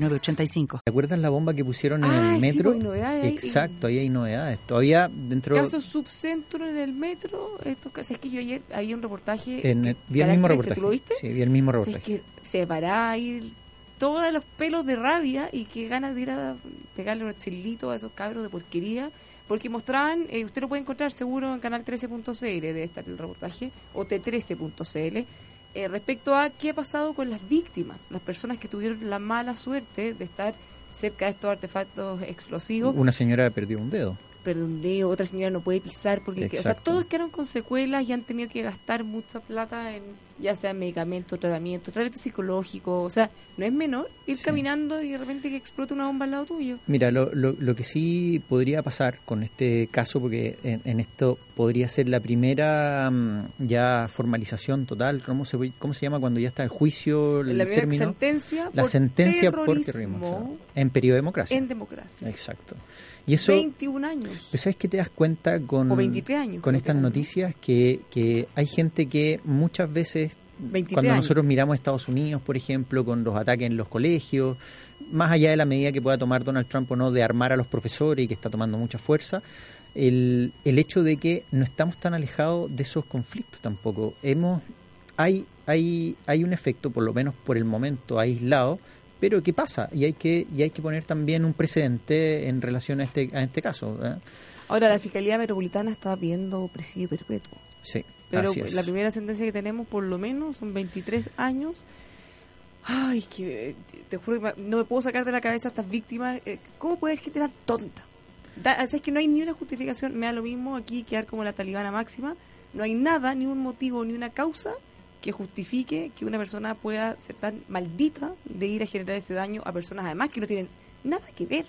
985. ¿Te acuerdas la bomba que pusieron en Ah, el sí, metro? pues, novedades. Exacto, ahí hay novedades. Todavía dentro Caso subcentro en el metro. Estos casos, es que yo ayer había un reportaje. en el, vi el Canal mismo 13, reportaje. ¿Tú lo viste? Sí, vi el mismo O sea, reportaje. es que se paraba ahí todos los pelos de rabia y que ganas de ir a pegarle unos chilitos a esos cabros de porquería. Porque mostraban, eh, usted lo puede encontrar seguro en canal 13.cl, debe estar el reportaje, o t13.cl, eh, respecto a qué ha pasado con las víctimas, las personas que tuvieron la mala suerte de estar cerca de estos artefactos explosivos. Una señora perdió un dedo. Perdondeo, otra señora no puede pisar porque o sea, Exacto. todos quedaron con secuelas y han tenido que gastar mucha plata en ya sea medicamentos, tratamientos, tratamiento psicológico, o sea, no es menor ir Sí. caminando y de repente que explote una bomba al lado tuyo. Mira, lo, lo, lo que sí podría pasar con este caso, porque en, en esto podría ser la primera mm, ya formalización total, ¿cómo se, cómo se llama cuando ya está el juicio, el la término? sentencia La por sentencia por terrorismo terrorismo. exacto. En periodo de democracia. en democracia. Exacto. Y eso, 21 años. pues, ¿sabes qué te das cuenta con, O 23 años, con estas que noticias? Que, que hay gente que muchas veces 23 cuando años. nosotros miramos Estados Unidos, por ejemplo, con los ataques en los colegios, más allá de la medida que pueda tomar Donald Trump o no de armar a los profesores y que está tomando mucha fuerza, el, el hecho de que no estamos tan alejados de esos conflictos tampoco. Hemos, hay, hay, hay un efecto, por lo menos por el momento, aislado, pero ¿qué pasa? Y hay que, y hay que poner también un precedente en relación a este, a este caso. ¿eh? Ahora, la Fiscalía Metropolitana estaba pidiendo presidio perpetuo. Sí, Pero la primera sentencia que tenemos, por lo menos, son 23 años. Ay, que eh, te juro que no me puedo sacar de la cabeza a estas víctimas. Eh, ¿Cómo puede haber gente tan tonta? Da- o sea, es que no hay ni una justificación. Me da lo mismo aquí quedar como la talibana máxima. No hay nada, ni un motivo, ni una causa que justifique que una persona pueda ser tan maldita de ir a generar ese daño a personas además que no tienen nada que ver.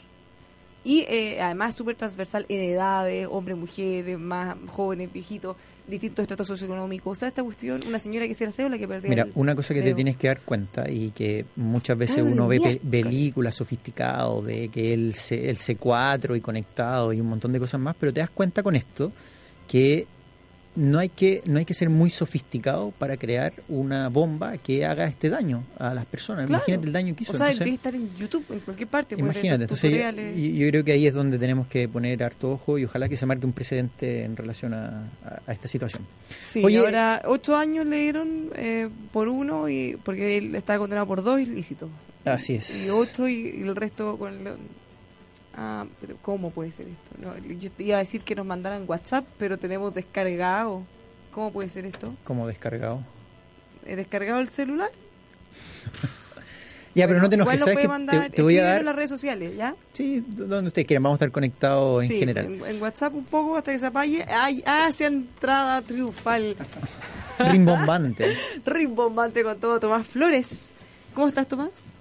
Y eh, además súper transversal en edades, hombres, mujeres, más jóvenes, viejitos, distintos estratos socioeconómicos. O sea, esta cuestión, una señora que hiciera cédula que perdía Mira, el una cosa que te tienes que dar cuenta y que muchas veces uno ve pe- películas sofisticados de que el, C, el C4 y conectado y un montón de cosas más, pero te das cuenta con esto que no hay que no hay que ser muy sofisticado para crear una bomba que haga este daño a las personas. Claro. Imagínate el daño que hizo. O sea, Entonces, debe estar en YouTube, en cualquier parte. Imagínate, entonces yo- yo creo que ahí es donde tenemos que poner harto ojo y ojalá que se marque un precedente en relación a, a- a esta situación. Sí, Oye- ahora ocho años le dieron eh, por uno y porque él estaba condenado por dos ilícitos. Así es. Y ocho y, y el resto con... el- Ah, pero ¿cómo puede ser esto? No, yo te iba a decir que nos mandaran WhatsApp, pero tenemos descargado. ¿Cómo puede ser esto? Como descargado. ¿He descargado el celular? Ya, pero no te enojes, ¿sabes mandar, Te, te voy a dar... en las redes sociales, ¿ya? Sí, donde ustedes quieran, vamos a estar conectados en Sí, general. En, en WhatsApp un poco hasta que se apague. Ay, hacia entrada triunfal. Rimbombante. Rimbombante con todo, Tomás Flores. ¿Cómo estás, Tomás?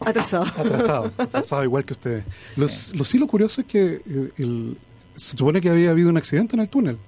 Atrasado. Atrasado, atrasado igual que ustedes. Lo, lo sí lo curioso es que eh, el- se supone que había habido un accidente en el túnel,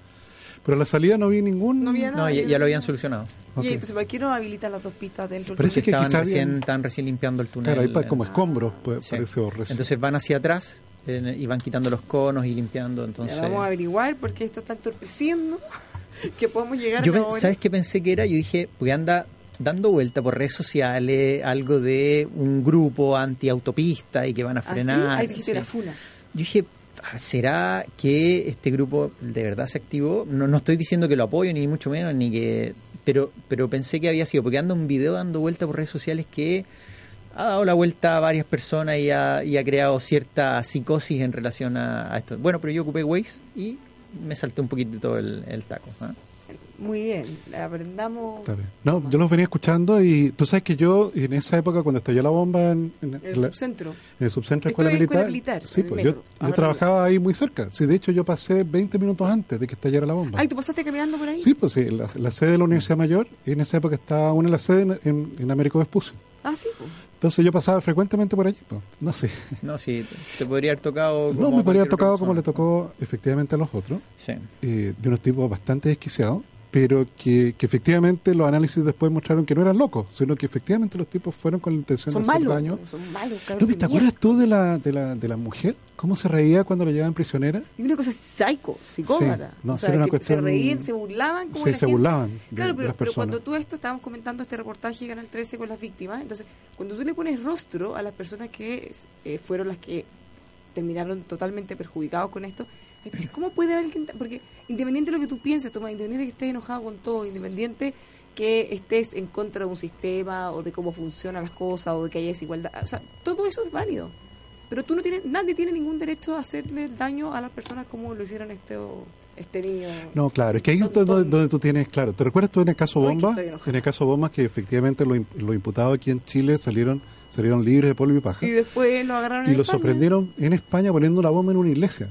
pero a la salida no vi ningún... No había nada. No, ya, ya lo habían solucionado. Y Ok. entonces, ¿por qué no habilitan las dos pistas dentro del Parece túnel? que estaban, quizá recién, habían- estaban recién limpiando el túnel. Claro, ahí como eh, escombros, pues, sí. parece horrible. Entonces van hacia atrás eh, y van quitando los conos y limpiando. Ya Entonces, vamos a averiguar porque esto está entorpeciendo que podamos llegar Yo a hora. ¿Sabes qué pensé que era? Yo dije, porque anda dando vuelta por redes sociales algo de un grupo anti-autopista y que van a ¿Ah, sí? frenar. Ahí dijiste sí. la funa. Yo dije, ah, ¿será que este grupo de verdad se activó? No, no estoy diciendo que lo apoyo, ni mucho menos, ni que... Pero, pero pensé que había sido, porque anda un video dando vuelta por redes sociales que ha dado la vuelta a varias personas y ha, y ha creado cierta psicosis en relación a, a esto. Bueno, pero yo ocupé Waze y me salté un poquito todo el, el taco. ¿ah? Muy bien, aprendamos Está bien. No, yo los venía escuchando y tú sabes que yo en esa época cuando estalló la bomba en, en el la- subcentro. en el subcentro de escuela es militar, escuela militar, sí, pues yo, metro. yo Ahora trabajaba ahí muy cerca. Sí, de hecho yo pasé 20 minutos antes de que estallara la bomba. Ay, ¿tú pasaste caminando por ahí? Sí, pues sí, la, la sede de la Universidad Mayor, y en esa época estaba una de las sedes en, en, en Américo Vespucio. Ah, sí, pues. Entonces yo pasaba frecuentemente por allí. pues, no sé. No, sí, te, te podría haber tocado. No, como me podría haber tocado como le tocó efectivamente a los otros, Sí. eh, de unos tipos bastante desquiciados, pero que, que efectivamente los análisis después mostraron que no eran locos, sino que efectivamente los tipos fueron con la intención Son de hacer malos. daño. Son malos, de ¿Te acuerdas tú de la, de, la, de la mujer? ¿Cómo se reía cuando la llevaban prisionera? Y una cosa psycho, psicópata. Sí, no, o sí, sea, era una cuestión- se reían, se burlaban como Sí, se gente. burlaban de, Claro, de pero, las pero personas. cuando tú esto, estábamos comentando este reportaje de Canal 13 con las víctimas, entonces, cuando tú le pones rostro a las personas que eh, fueron las que terminaron totalmente perjudicados con esto, ¿cómo puede haber alguien Porque independiente de lo que tú pienses, Tomás, independiente de que estés enojado con todo, independiente que estés en contra de un sistema o de cómo funcionan las cosas o de que haya desigualdad, o sea, todo eso es válido. Pero tú no tienes, nadie tiene ningún derecho a hacerle daño a las personas como lo hicieron este, este niño. No, claro, es que ahí es donde, donde tú tienes, claro, ¿te recuerdas tú en el caso Bomba? En el caso Bomba que efectivamente los, los imputados aquí en Chile salieron salieron libres de polvo y paja Y después lo agarraron y en España. sorprendieron en España poniendo la bomba en una iglesia.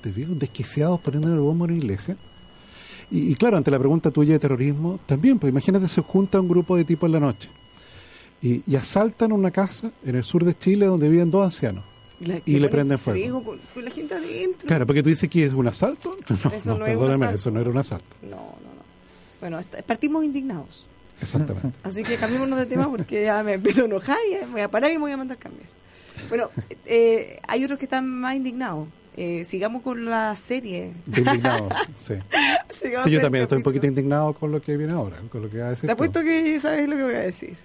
¿Te vieron desquiciados poniendo la bomba en una iglesia? Y, y claro, ante la pregunta tuya de terrorismo, también, pues imagínate, se junta un grupo de tipos en la noche y, y asaltan una casa en el sur de Chile donde viven dos ancianos. La- y le prenden fuego. Con, con la gente adentro. Claro, porque tú dices que es un asalto. No, Eso no, no es un perdóname, asalto. eso no era un asalto. No, no, no. Bueno, partimos indignados. Exactamente. Así que cambiémonos de tema porque ya me empiezo a enojar y me voy a parar y me voy a mandar a cambiar. Bueno, eh, hay otros que están más indignados. Eh, sigamos con la serie. De indignados, sí. Sí, yo también estoy un poquito indignado con lo que viene ahora, con lo que va a decir. Te tú. apuesto que sabes lo que voy a decir.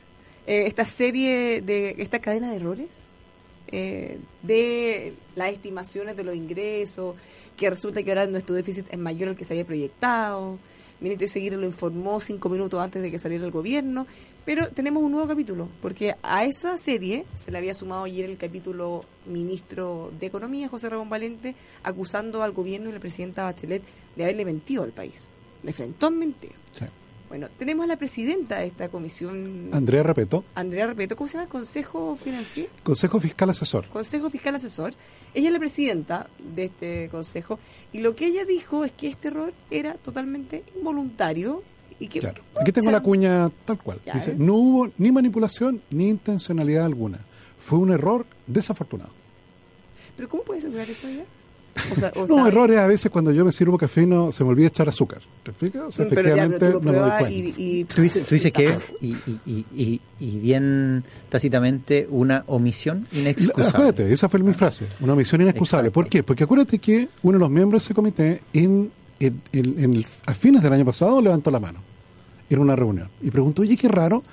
Eh, esta serie de esta cadena de errores eh, de las estimaciones de los ingresos, que resulta que ahora nuestro déficit es mayor al que se había proyectado. Ministro de Seguir lo informó cinco minutos antes de que saliera el gobierno. Pero tenemos un nuevo capítulo, porque a esa serie se le había sumado ayer el capítulo ministro de Economía, José Ramón Valente, acusando al gobierno y la presidenta Bachelet de haberle mentido al país. Le enfrentó en mentira. Sí. Bueno, tenemos a la presidenta de esta comisión, Andrea Repeto, Andrea Repeto, ¿cómo se llama? Consejo Financiero, Consejo Fiscal Asesor. Consejo Fiscal Asesor. Ella es la presidenta de este consejo y lo que ella dijo es que este error era totalmente involuntario y que Claro. Aquí tengo la cuña tal cual. Ya, Dice, ¿eh? no hubo ni manipulación ni intencionalidad alguna. Fue un error desafortunado. Pero ¿cómo puede asegurar eso ella? O sea, o No, errores a veces cuando yo me sirvo café y no se me olvida echar azúcar. ¿Te fijas? O sea, Pero ya, efectivamente pero tú lo no me doy cuenta. y, y- Tú dices, tú dices está que, claro. y, y, y, y- y bien tácitamente, una omisión inexcusable. Acuérdate, esa fue mi frase, una omisión inexcusable. Exacto. ¿Por qué? Porque acuérdate que uno de los miembros de ese comité en, en- en- en el- a fines del año pasado levantó la mano en una reunión y preguntó, oye, qué raro,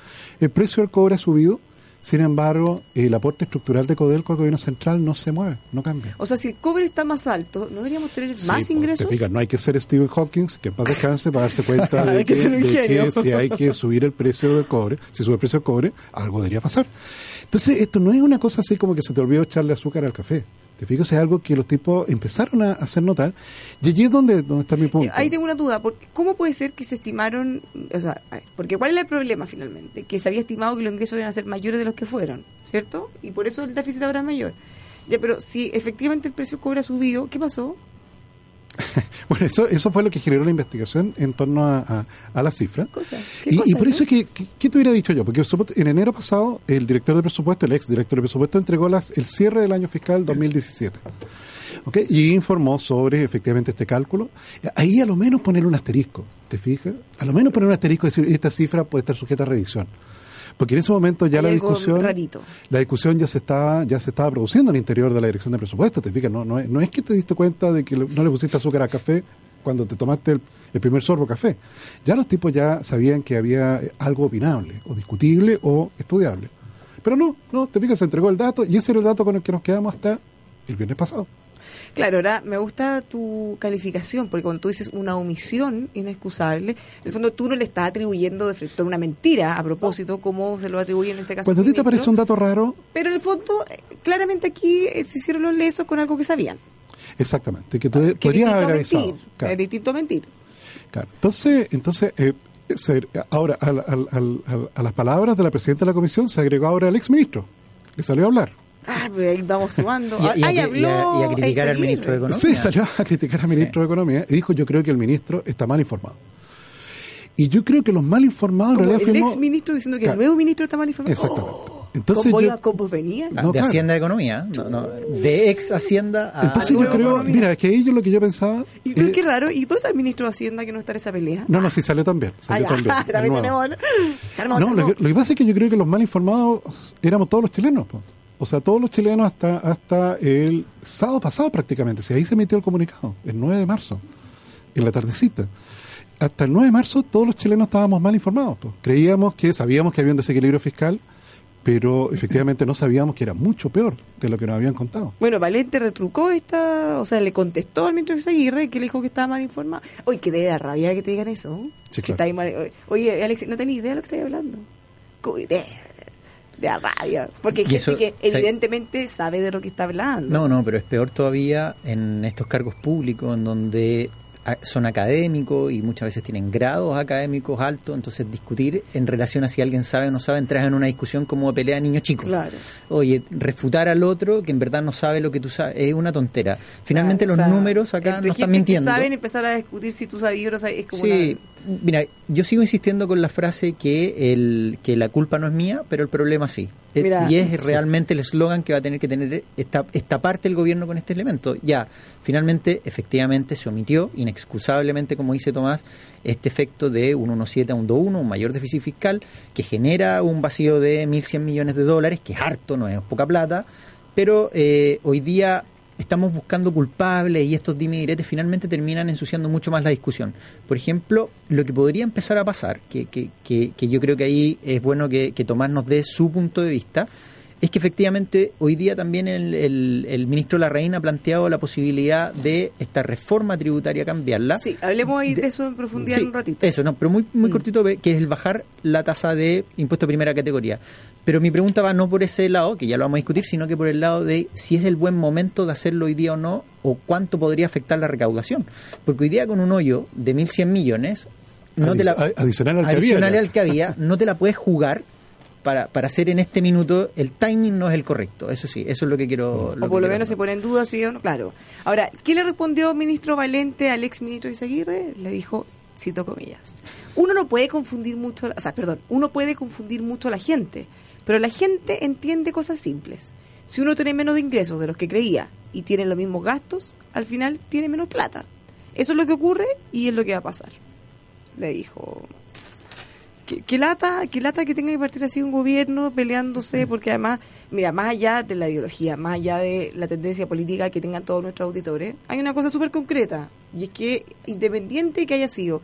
el precio del cobre ha subido, sin embargo, el aporte estructural de Codelco al gobierno central no se mueve, no cambia. O sea, si el cobre está más alto, ¿no deberíamos tener Sí, más pues, ingresos? Te fijas, no hay que ser Stephen Hawking, que en paz descanse, para darse cuenta de que de que si hay que subir el precio del cobre, si sube el precio del cobre, algo debería pasar. Entonces, esto no es una cosa así como que se te olvidó echarle azúcar al café. Te fijas, es algo que los tipos empezaron a hacer notar. Y allí es donde, donde está mi punto. Eh, Ahí tengo una duda, porque ¿cómo puede ser que se estimaron, o sea, a ver, porque cuál es el problema finalmente? Que se había estimado que los ingresos iban a ser mayores de los que fueron, ¿cierto? Y por eso el déficit ahora es mayor. Ya, pero si efectivamente el precio ha subido, ¿qué pasó? Bueno, eso, eso fue lo que generó la investigación en torno a, a, a la cifra. Cosa, ¿qué Y, cosa, y por no? eso es que, que- ¿qué te hubiera dicho yo? Porque en enero pasado el director de presupuesto, el ex director de presupuesto, entregó las, el cierre del año fiscal 2017. ¿Ok? Y informó sobre efectivamente este cálculo. Ahí a lo menos poner un asterisco, ¿te fijas? A lo menos poner un asterisco y decir, esta cifra puede estar sujeta a revisión. Porque en ese momento ya Hay la discusión rarito. la discusión ya se estaba ya se estaba produciendo al interior de la dirección de presupuesto, te fijas, no, no, es, no es que te diste cuenta de que no le pusiste azúcar al café cuando te tomaste el, el primer sorbo café. Ya los tipos ya sabían que había eh, algo opinable, o discutible, o estudiable. Pero no, no, te fijas, se entregó el dato y ese era el dato con el que nos quedamos hasta el viernes pasado. Claro, ahora me gusta tu calificación, porque cuando tú dices una omisión inexcusable, en el fondo tú no le estás atribuyendo de frente una mentira a propósito, como se lo atribuye en este caso. Cuando a ti te parece un dato raro, Pero en el fondo, eh, claramente aquí eh, se hicieron los lesos con algo que sabían. exactamente, que tú Que distinto haber a avisado. mentir. Claro. Es distinto a mentir. Claro. Entonces, entonces eh, ahora al- al- al- a las palabras de la presidenta de la comisión se agregó ahora el exministro, que salió a hablar. Ah, pero ahí vamos sumando. Y a- y a- Ahí y a- habló y a criticar al ministro de Economía. Sí, salió a criticar al ministro Sí. de Economía y dijo, yo creo que el ministro está mal informado. Y yo creo que los mal informados en realidad el ex ministro diciendo que Claro. el nuevo ministro está mal informado. Exactamente. Oh, Entonces ¿Cómo yo- cómo venía? No, de claro. Hacienda de Economía, no, no, de ex Hacienda a Entonces yo creo, economía. mira, es que ahí yo lo que yo pensaba... Y pero eh, qué raro, ¿y dónde está el ministro de Hacienda que no está en esa pelea? no, no, sí salió también. Ah, Salió también, tenemos. ¿no? Se armó, se No, lo armó. que, lo que pasa es que yo creo que los mal informados éramos todos los chilenos. po. O sea, todos los chilenos hasta hasta el sábado pasado prácticamente. Si ahí se emitió el comunicado, el 9 de marzo, en la tardecita. Hasta el 9 de marzo todos los chilenos estábamos mal informados. po. Creíamos que, sabíamos que había un desequilibrio fiscal, pero efectivamente no sabíamos que era mucho peor de lo que nos habían contado. Bueno, Valente retrucó esta, o sea, le contestó al ministro Aguirre que le dijo que estaba mal informado. Oye, que da rabia que te digan eso. ¿no? Sí, Que claro. está ahí mal- Oye, Alex, no tenés idea de lo que estoy hablando. De, rabia. Porque hay Y gente eso, que ¿sabes? evidentemente sabe de lo que está hablando. No, no, pero es peor todavía en estos cargos públicos en donde son académicos y muchas veces tienen grados académicos altos, entonces discutir en relación a si alguien sabe o no sabe, entras en una discusión como pelea de niños chicos. Claro. Oye, refutar al otro que en verdad no sabe lo que tú sabes es una tontera. Finalmente Claro, o los sea, números acá no están mintiendo. Saben empezar a discutir si tú sabías o no sabías. Es como Sí, una- mira, yo sigo insistiendo con la frase que el que la culpa no es mía, pero el problema sí. Eh, Mira, y es sí. realmente el eslogan que va a tener que tener esta, esta parte del gobierno con este elemento. Ya, finalmente, efectivamente, se omitió, inexcusablemente, como dice Tomás, este efecto de un 1.7 a un 2.1, un mayor déficit fiscal, que genera un vacío de 1.100 millones de dólares, que es harto, no es poca plata, pero eh, hoy día estamos buscando culpables y estos dime diretes finalmente terminan ensuciando mucho más la discusión. Por ejemplo, lo que podría empezar a pasar, que, que, que, que yo creo que ahí es bueno que, que Tomás nos dé su punto de vista, es que efectivamente hoy día también el, el, el ministro Larraín ha planteado la posibilidad de esta reforma tributaria cambiarla. Sí, hablemos ahí de, De- eso en profundidad Sí, en un ratito. Eso, no, pero muy, muy Mm. cortito, que es el bajar la tasa de impuesto de primera categoría. Pero mi pregunta va no por ese lado, que ya lo vamos a discutir, sino que por el lado de si es el buen momento de hacerlo hoy día o no, o cuánto podría afectar la recaudación. Porque hoy día con un hoyo de 1.100 millones, no te la, Adici- adicional al que adicional había al que había, no te la puedes jugar para, para hacer en este minuto, el timing no es el correcto. Eso sí, eso es lo que quiero... o que por lo menos se pone en duda si o no. Claro. Ahora, ¿qué le respondió ministro Valente al ex ministro Izaguirre? Le dijo, cito comillas, uno no puede confundir mucho, o sea, perdón, uno puede confundir mucho a la gente, pero la gente entiende cosas simples. Si uno tiene menos de ingresos de los que creía y tiene los mismos gastos, al final tiene menos plata. Eso es lo que ocurre y es lo que va a pasar. Le dijo. Qué, qué lata, qué lata que tenga que partir así un gobierno peleándose, porque además, mira, más allá de la ideología, más allá de la tendencia política que tengan todos nuestros auditores, hay una cosa súper concreta, y es que independiente que haya sido,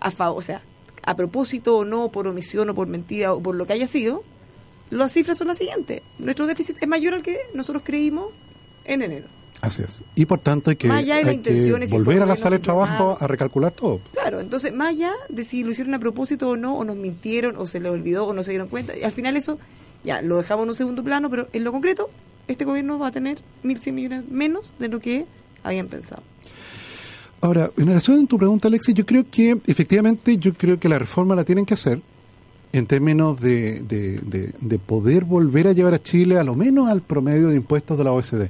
a, a o sea, a propósito o no, por omisión o por mentira o por lo que haya sido, las cifras son las siguientes. Nuestro déficit es mayor al que nosotros creímos en enero. Así es. Y por tanto hay que, Más allá de las hay que intenciones, si fue volver a la sala de trabajo a recalcular todo. Claro, entonces, más allá de si lo hicieron a propósito o no, o nos mintieron, o se les olvidó, o no se dieron cuenta, y al final eso ya lo dejamos en un segundo plano, pero en lo concreto, este gobierno va a tener 1.100 millones menos de lo que habían pensado. Ahora, en relación a tu pregunta, Alexis, yo creo que efectivamente yo creo que la reforma la tienen que hacer en términos de, de, de- de poder volver a llevar a Chile a lo menos al promedio de impuestos de la OECD.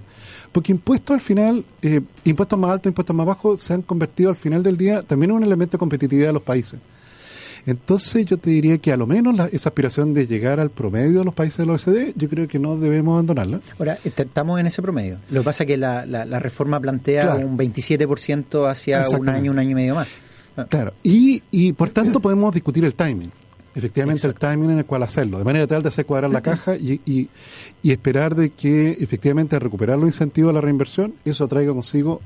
Porque impuestos al final, eh, impuestos más altos, impuestos más bajos, se han convertido al final del día también en un elemento de competitividad de los países. Entonces yo te diría que a lo menos la- esa aspiración de llegar al promedio de los países de la OECD, yo creo que no debemos abandonarla. Ahora, est- estamos en ese promedio. Lo que pasa es que la, la, la reforma plantea Claro. un 27% hacia un año, un año y medio más. Claro, y, y por tanto podemos discutir el timing. Efectivamente, el timing en el cual hacerlo, de manera tal de hacer cuadrar la caja y, y, y esperar de que efectivamente al recuperar los incentivos de la reinversión, eso traiga consigo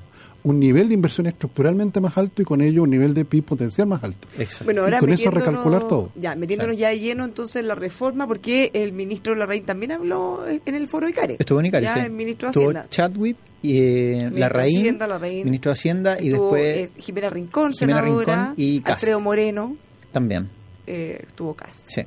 un nivel de inversión estructuralmente más alto y con ello un nivel de PIB potencial más alto. Exacto. Bueno, ahora Y con eso metiéndonos- recalcular todo. Ya, metiéndonos ya de lleno entonces en la reforma, porque el ministro Larraín también habló en el foro de ICARE. Estuvo en Icari, Ya, sí. el ministro de Hacienda. Chadwick y eh, Larraín, Hacienda, Larraín. ministro de Hacienda y Estuvo, después eh, Jimena Rincón, Jimena senadora, Rincón y Cast. Alfredo Moreno, también. Eh, estuvo Cast. Sí.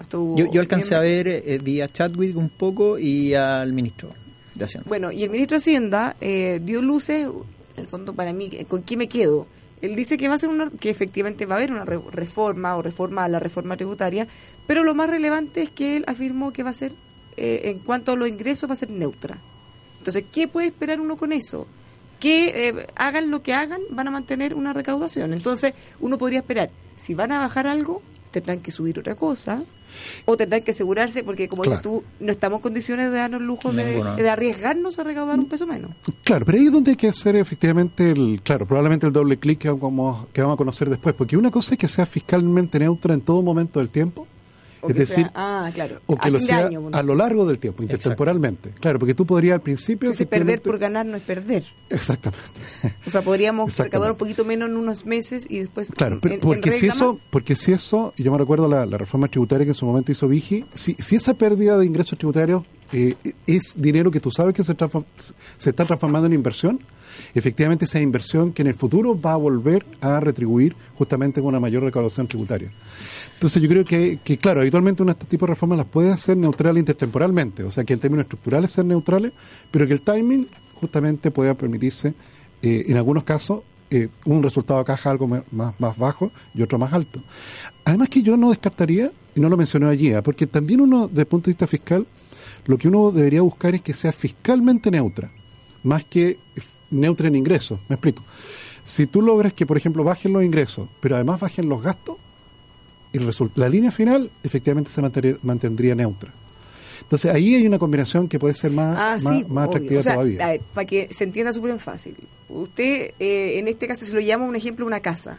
Estuvo Yo, yo alcancé bien- a ver eh, vía Chadwick un poco y al ministro de Hacienda. Bueno, y el ministro de Hacienda eh, dio luces, en el fondo para mí, ¿con qué me quedo? Él dice que va a ser una, que efectivamente va a haber una re- reforma o reforma a la reforma tributaria, pero lo más relevante es que él afirmó que va a ser, eh, en cuanto a los ingresos, va a ser neutra. Entonces, ¿qué puede esperar uno con eso? que eh, hagan lo que hagan, van a mantener una recaudación. Entonces, uno podría esperar, si van a bajar algo, tendrán que subir otra cosa, o tendrán que asegurarse, porque como dices tú, no estamos en condiciones de darnos lujo de, de arriesgarnos a recaudar un peso menos. Claro, pero ahí es donde hay que hacer efectivamente el, claro, probablemente el doble clic que vamos, que vamos a conocer después, porque una cosa es que sea fiscalmente neutra en todo momento del tiempo, O es que decir, sea- ah, claro, o que a lo fin de sea año, ponte. a lo largo del tiempo, intertemporalmente. Claro, porque tú podrías al principio... Entonces, perder por ganar no es perder. Exactamente. O sea, podríamos recaudar un poquito menos en unos meses y después Claro, en- pero en porque si eso, más. porque si eso, yo me recuerdo la, la reforma tributaria que en su momento hizo Vigi, si, si esa pérdida de ingresos tributarios eh, es dinero que tú sabes que se, se está transformando en inversión, efectivamente esa inversión que en el futuro va a volver a retribuir justamente con una mayor recaudación tributaria. Entonces yo creo que, que, claro, habitualmente de este tipo de reformas las puede hacer neutrales intertemporalmente, o sea que en términos estructurales ser neutrales, pero que el timing justamente pueda permitirse, eh, en algunos casos, eh, un resultado de caja algo más, más bajo y otro más alto. Además que yo no descartaría, y no lo mencioné allí, ¿ah? porque también uno, desde el punto de vista fiscal, lo que uno debería buscar es que sea fiscalmente neutra, más que neutra en ingresos. Me explico. Si tú logras que, por ejemplo, bajen los ingresos, pero además bajen los gastos, el la línea final efectivamente se mantendría neutra. Entonces ahí hay una combinación que puede ser más, Ah, sí, más atractiva O sea, todavía. a ver, para que se entienda súper fácil. Usted, eh, en este caso, se lo llama un ejemplo una casa.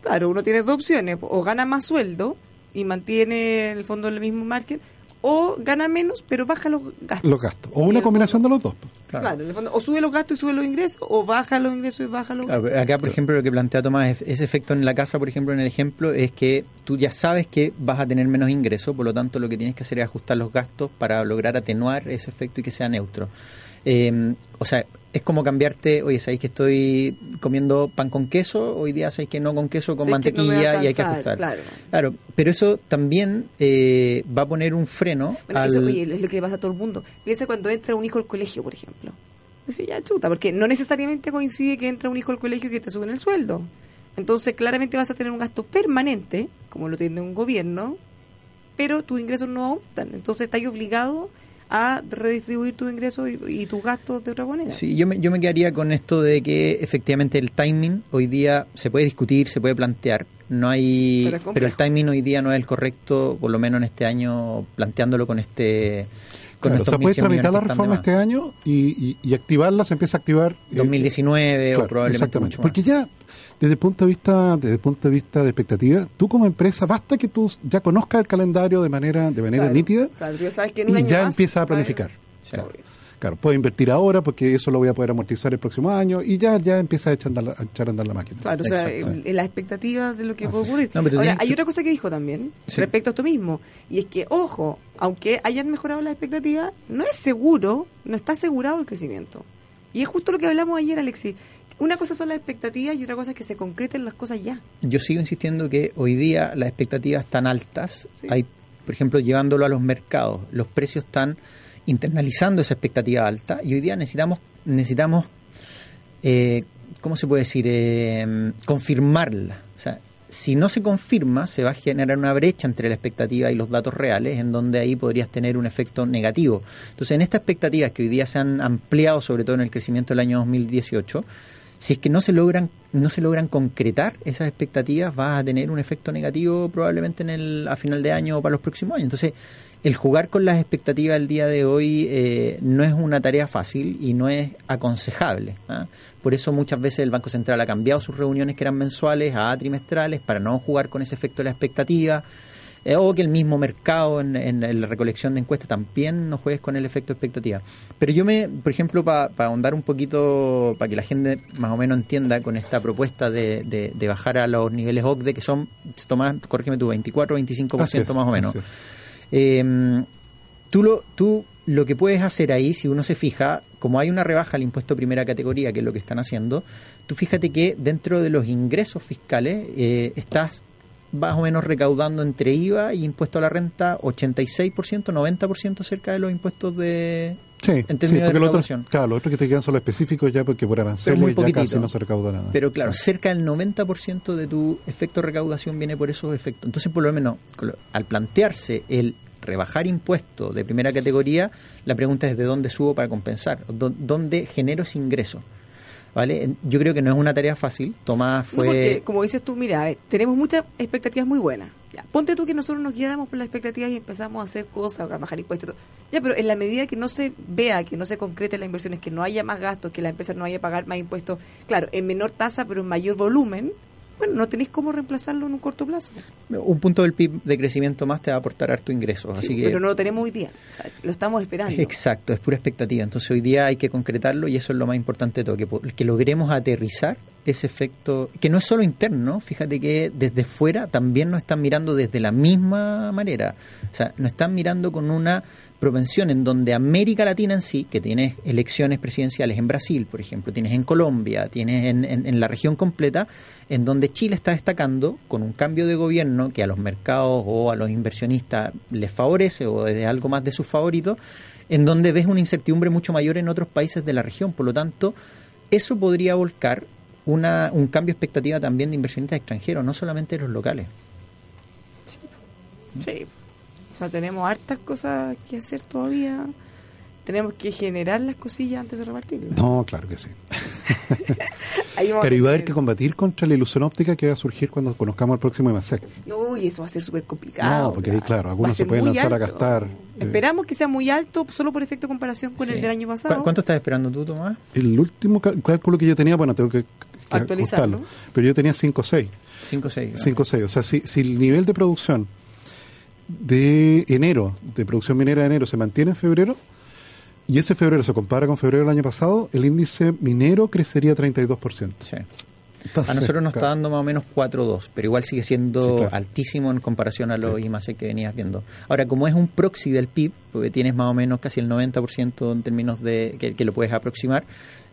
Claro, uno tiene dos opciones. O gana más sueldo y mantiene en el fondo el mismo margen, o gana menos, pero baja los gastos. los gastos. O una combinación fondo- de los dos. Claro. Claro. en el fondo, o sube los gastos y sube los ingresos, o baja los ingresos y baja los Claro, gastos. acá, por ejemplo, lo que plantea Tomás, es- ese efecto en la casa, por ejemplo, en el ejemplo, es que tú ya sabes que vas a tener menos ingresos, por lo tanto, lo que tienes que hacer es ajustar los gastos para lograr atenuar ese efecto y que sea neutro. Eh, o sea, es como cambiarte, oye, sabéis que estoy comiendo pan con queso, hoy día sabéis que no con queso, con no mantequilla y hay que ajustar. claro. Claro, pero eso también eh, va a poner un freno Bueno, al... eso, oye, es lo que le pasa a todo el mundo. Piensa cuando entra un hijo al colegio, por ejemplo. Dice, ya chuta, porque no necesariamente coincide que entra un hijo al colegio y que te suben el sueldo. Entonces, claramente vas a tener un gasto permanente, como lo tiene un gobierno, pero tus ingresos no aumentan. Entonces, estás obligado a redistribuir tus ingresos y, y tus gastos de otra manera. Sí, yo me, yo me quedaría con esto de que efectivamente el timing hoy día se puede discutir, se puede plantear. No hay, Pero el timing hoy día no es el correcto, por lo menos en este año, planteándolo con este. Con Claro, o estos sea, puedes 1.100 millones tramitar la reforma este año y, y- y activarla, se empieza a activar. eh, 2019 Claro, o probablemente exactamente. mucho más. Porque ya, desde el punto de vista, desde el punto de vista de expectativa, tú como empresa, basta que tú ya conozcas el calendario de manera, de manera Claro, nítida claro, tú ya sabes que en un y año ya más empieza a planificar. Sí. Claro. Puedo invertir ahora porque eso lo voy a poder amortizar el próximo año y ya, ya empieza a echar, a andar, a echar a andar la máquina. Claro, o sea, Exacto. el- las expectativas de lo que Ah, puede sí. ocurrir. No, Ahora, tienes- hay otra cosa que dijo también Sí. respecto a esto mismo, y es que, ojo, aunque hayan mejorado las expectativas, no es seguro, no está asegurado el crecimiento. Y es justo lo que hablamos ayer, Alexis. Una cosa son las expectativas y otra cosa es que se concreten las cosas ya. Yo sigo insistiendo que hoy día las expectativas están altas. Sí. Hay, por ejemplo, llevándolo a los mercados, los precios están internalizando esa expectativa alta y hoy día necesitamos, necesitamos eh, ¿cómo se puede decir? Eh, confirmarla. O sea, si no se confirma, se va a generar una brecha entre la expectativa y los datos reales, en donde ahí podrías tener un efecto negativo. Entonces, en estas expectativas que hoy día se han ampliado, sobre todo en el crecimiento del año 2018, si es que no se logran no se logran concretar esas expectativas, vas a tener un efecto negativo probablemente en el a final de año o para los próximos años. Entonces, el jugar con las expectativas del día de hoy eh, no es una tarea fácil y no es aconsejable. ¿ah? Por eso muchas veces el Banco Central ha cambiado sus reuniones que eran mensuales a trimestrales para no jugar con ese efecto de la expectativa. Eh, o que el mismo mercado en, en la recolección de encuestas también no juegues con el efecto expectativa. Pero yo me, por ejemplo, para ahondar un poquito, para que la gente más o menos entienda con esta propuesta de, de- de bajar a los niveles OCDE, que son, Tomás, corrígeme tú, 24 o 25% Así es, más o menos. Eh, tú, lo, tú lo que puedes hacer ahí, si uno se fija, como hay una rebaja al impuesto primera categoría, que es lo que están haciendo, tú fíjate que dentro de los ingresos fiscales eh, estás más o menos recaudando entre IVA y impuesto a la renta 86%, 90% cerca de los impuestos de... Sí, en sí, términos de porque los otros, recaudación. claro, los otros que te quedan son los específicos ya porque por aranceles muy ya casi no se recauda nada. Pero claro, Sí. cerca del 90% de tu efecto de recaudación viene por esos efectos. Entonces, por lo menos, lo- al plantearse el rebajar impuestos de primera categoría, la pregunta es de dónde subo para compensar, Dó- dónde genero ese ingreso. ¿Vale? Yo creo que no es una tarea fácil. Tomás fue... No, porque, como dices tú, mira, ver, tenemos muchas expectativas muy buenas. Ya, ponte tú que nosotros nos guiáramos por las expectativas y empezamos a hacer cosas, a bajar impuestos. Todo. Ya, pero en la medida que no se vea, que no se concrete las inversiones, que no haya más gastos, que la empresa no haya que pagar más impuestos, claro, en menor tasa, pero en mayor volumen, bueno, no tenéis cómo reemplazarlo en un corto plazo. Un punto del PIB de crecimiento más te va a aportar harto ingresos. Sí, así que... Pero no lo tenemos hoy día, o sea, lo estamos esperando. Exacto, es pura expectativa. Entonces hoy día hay que concretarlo y eso es lo más importante de todo, que, que logremos aterrizar ese efecto, que no es solo interno, fíjate que desde fuera también nos están mirando desde la misma manera. O sea, nos están mirando con una propensión en donde América Latina en sí, que tienes elecciones presidenciales en Brasil, por ejemplo, tienes en Colombia, tienes en, en, en, la región completa, en donde Chile está destacando con un cambio de gobierno que a los mercados o a los inversionistas les favorece o es algo más de sus favoritos, en donde ves una incertidumbre mucho mayor en otros países de la región. Por lo tanto, eso podría volcar una, un cambio de expectativa también de inversionistas extranjeros, no solamente los locales. Sí. sí. O sea, tenemos hartas cosas que hacer todavía. Tenemos que generar las cosillas antes de repartirlas. No, claro que sí. Pero iba a haber que combatir contra la ilusión óptica que va a surgir cuando conozcamos el próximo IMASEC. No, y eso va a ser súper complicado. No, porque ahí, claro, algunos se pueden lanzar alto. a gastar. Esperamos eh. que sea muy alto, solo por efecto de comparación con sí. el del año pasado. ¿Cu ¿Cuánto estás esperando tú, Tomás? El último cálculo que yo tenía, bueno, tengo que, que actualizarlo. Pero yo tenía 5 o 6. 5 o 6. 5 o 6. O sea, si, si el nivel de producción de enero, de producción minera de enero, se mantiene en febrero, y ese febrero se compara con febrero del año pasado, el índice minero crecería 32%. Sí. Entonces, a nosotros nos está dando más o menos 4.2, pero igual sigue siendo sí, claro. altísimo en comparación a los sí. IMAC que venías viendo. Ahora, como es un proxy del PIB, porque tienes más o menos casi el 90% en términos de que, que, lo puedes aproximar,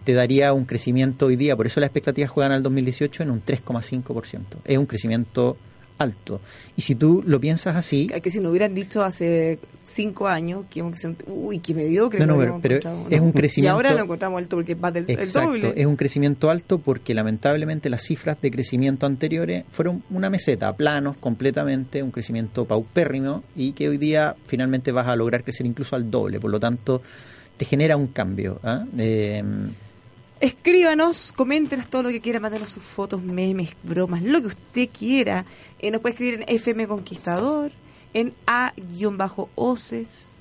te daría un crecimiento hoy día, por eso las expectativas juegan al 2018 en un 3,5%. Es un crecimiento alto. Y si tú lo piensas así... Que si nos hubieran dicho hace cinco años que uy, que mediocre. No, no, pero, pero es un crecimiento... Y ahora lo encontramos alto porque va del Exacto, el doble. es un crecimiento alto porque lamentablemente las cifras de crecimiento anteriores fueron una meseta, planos completamente, un crecimiento paupérrimo y que hoy día finalmente vas a lograr crecer incluso al doble. Por lo tanto, te genera un cambio. ¿eh? Eh, Escríbanos, coméntenos todo lo que quiera, mándenos sus fotos, memes, bromas, lo que usted quiera. Eh, nos puede escribir en FM Conquistador, en A-Oces,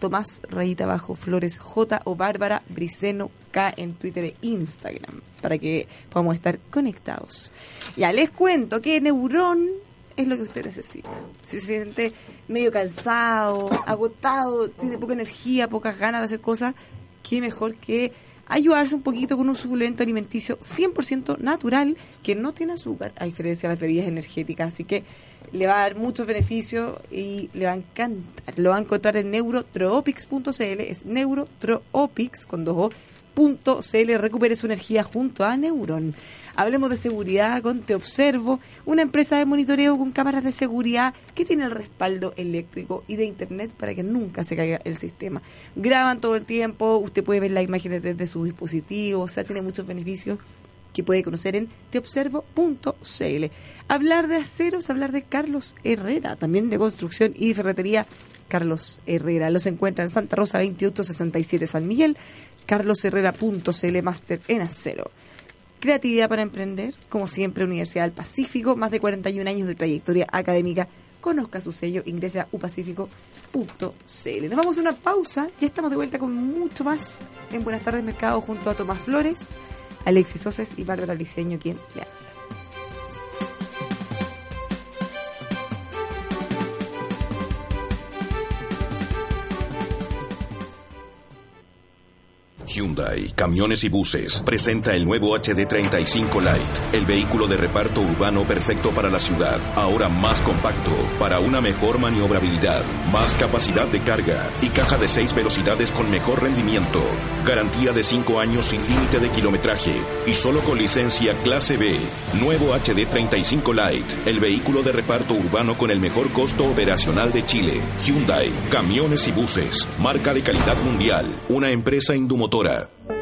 Tomás Rayita Bajo Flores J o Bárbara Briceno K en Twitter e Instagram, para que podamos estar conectados. Ya les cuento que Neurón es lo que usted necesita. Si se siente medio cansado, agotado, tiene poca energía, pocas ganas de hacer cosas, qué mejor que ayudarse un poquito con un suplemento alimenticio 100% natural que no tiene azúcar, a diferencia de las bebidas energéticas. Así que le va a dar muchos beneficios y le va a encantar. Lo va a encontrar en neurotropics.cl, es neurotropics con dos o, punto CL, recupere su energía junto a Neuron. Hablemos de seguridad con Te Observo, una empresa de monitoreo con cámaras de seguridad que tiene el respaldo eléctrico y de internet para que nunca se caiga el sistema. Graban todo el tiempo, usted puede ver las imágenes desde su dispositivo, o sea, tiene muchos beneficios que puede conocer en teobservo.cl. Hablar de aceros, hablar de Carlos Herrera, también de construcción y ferretería Carlos Herrera. Los encuentra en Santa Rosa 2867 San Miguel, carlosherrera.cl Máster en acero. Creatividad para emprender, como siempre, Universidad del Pacífico, más de 41 años de trayectoria académica. Conozca su sello, ingrese a upacífico.cl. Nos vamos a una pausa, ya estamos de vuelta con mucho más en Buenas tardes Mercado junto a Tomás Flores, Alexis Oces y Bárbara Liceño, quien le Hyundai, Camiones y Buses, presenta el nuevo HD35 Light, el vehículo de reparto urbano perfecto para la ciudad, ahora más compacto, para una mejor maniobrabilidad, más capacidad de carga y caja de 6 velocidades con mejor rendimiento, garantía de 5 años sin límite de kilometraje y solo con licencia clase B. Nuevo HD35 Light, el vehículo de reparto urbano con el mejor costo operacional de Chile. Hyundai, Camiones y Buses, marca de calidad mundial, una empresa indumotora. Editora.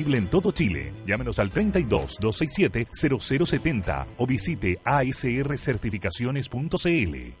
en todo Chile. Llámenos al 32 267 0070 o visite asrcertificaciones.cl.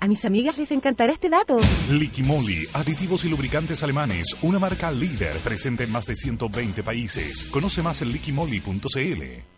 A mis amigas les encantará este dato. Liquimoli, aditivos y lubricantes alemanes, una marca líder presente en más de 120 países. Conoce más en liquimoli.cl.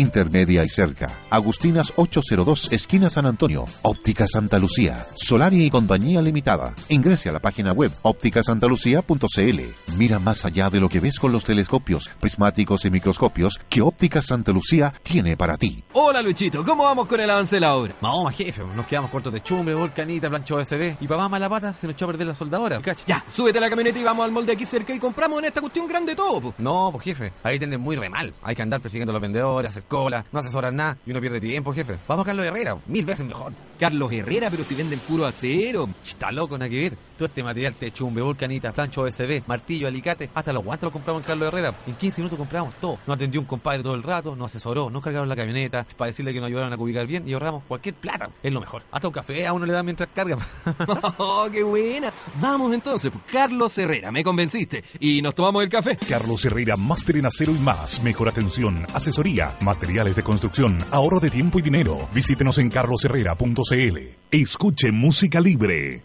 intermedia y cerca. Agustinas 802, esquina San Antonio. Óptica Santa Lucía. Solari y Compañía Limitada. Ingrese a la página web ópticasantalucía.cl. Mira más allá de lo que ves con los telescopios, prismáticos y microscopios que Óptica Santa Lucía tiene para ti. Hola Luchito, ¿cómo vamos con el avance de la obra? Mahoma, jefe, nos quedamos cortos de chumbe, volcanita, plancho OSD. Y para más mala pata se nos echó a perder la soldadora. ¿cacha? Ya, súbete a la camioneta y vamos al molde aquí cerca y compramos en esta cuestión grande todo. po. No, pues jefe, ahí tienen muy re mal. Hay que andar persiguiendo a los vendedores, hacer cola, no asesoran nada y uno pierde tiempo, jefe. Vamos a Carlos Herrera, mil veces mejor. Carlos Herrera, pero si venden puro acero. Está loco, nada que ver. Todo este material te chumbe, volcanita, plancho OSB, martillo, alicate, hasta los guantes los compramos en Carlos Herrera. En 15 minutos compramos todo. No atendió un compadre todo el rato, no asesoró, no cargaron la camioneta para decirle que nos ayudaron a ubicar bien y ahorramos cualquier plata. Es lo mejor. Hasta un café a uno le dan mientras carga. ¡Oh, qué buena! Vamos entonces, pues, Carlos Herrera, me convenciste. Y nos tomamos el café. Carlos Herrera, máster en acero y más. Mejor atención, asesoría, materiales de construcción, ahorro de tiempo y dinero. Visítenos en carlosherrera.cl. Escuche música libre.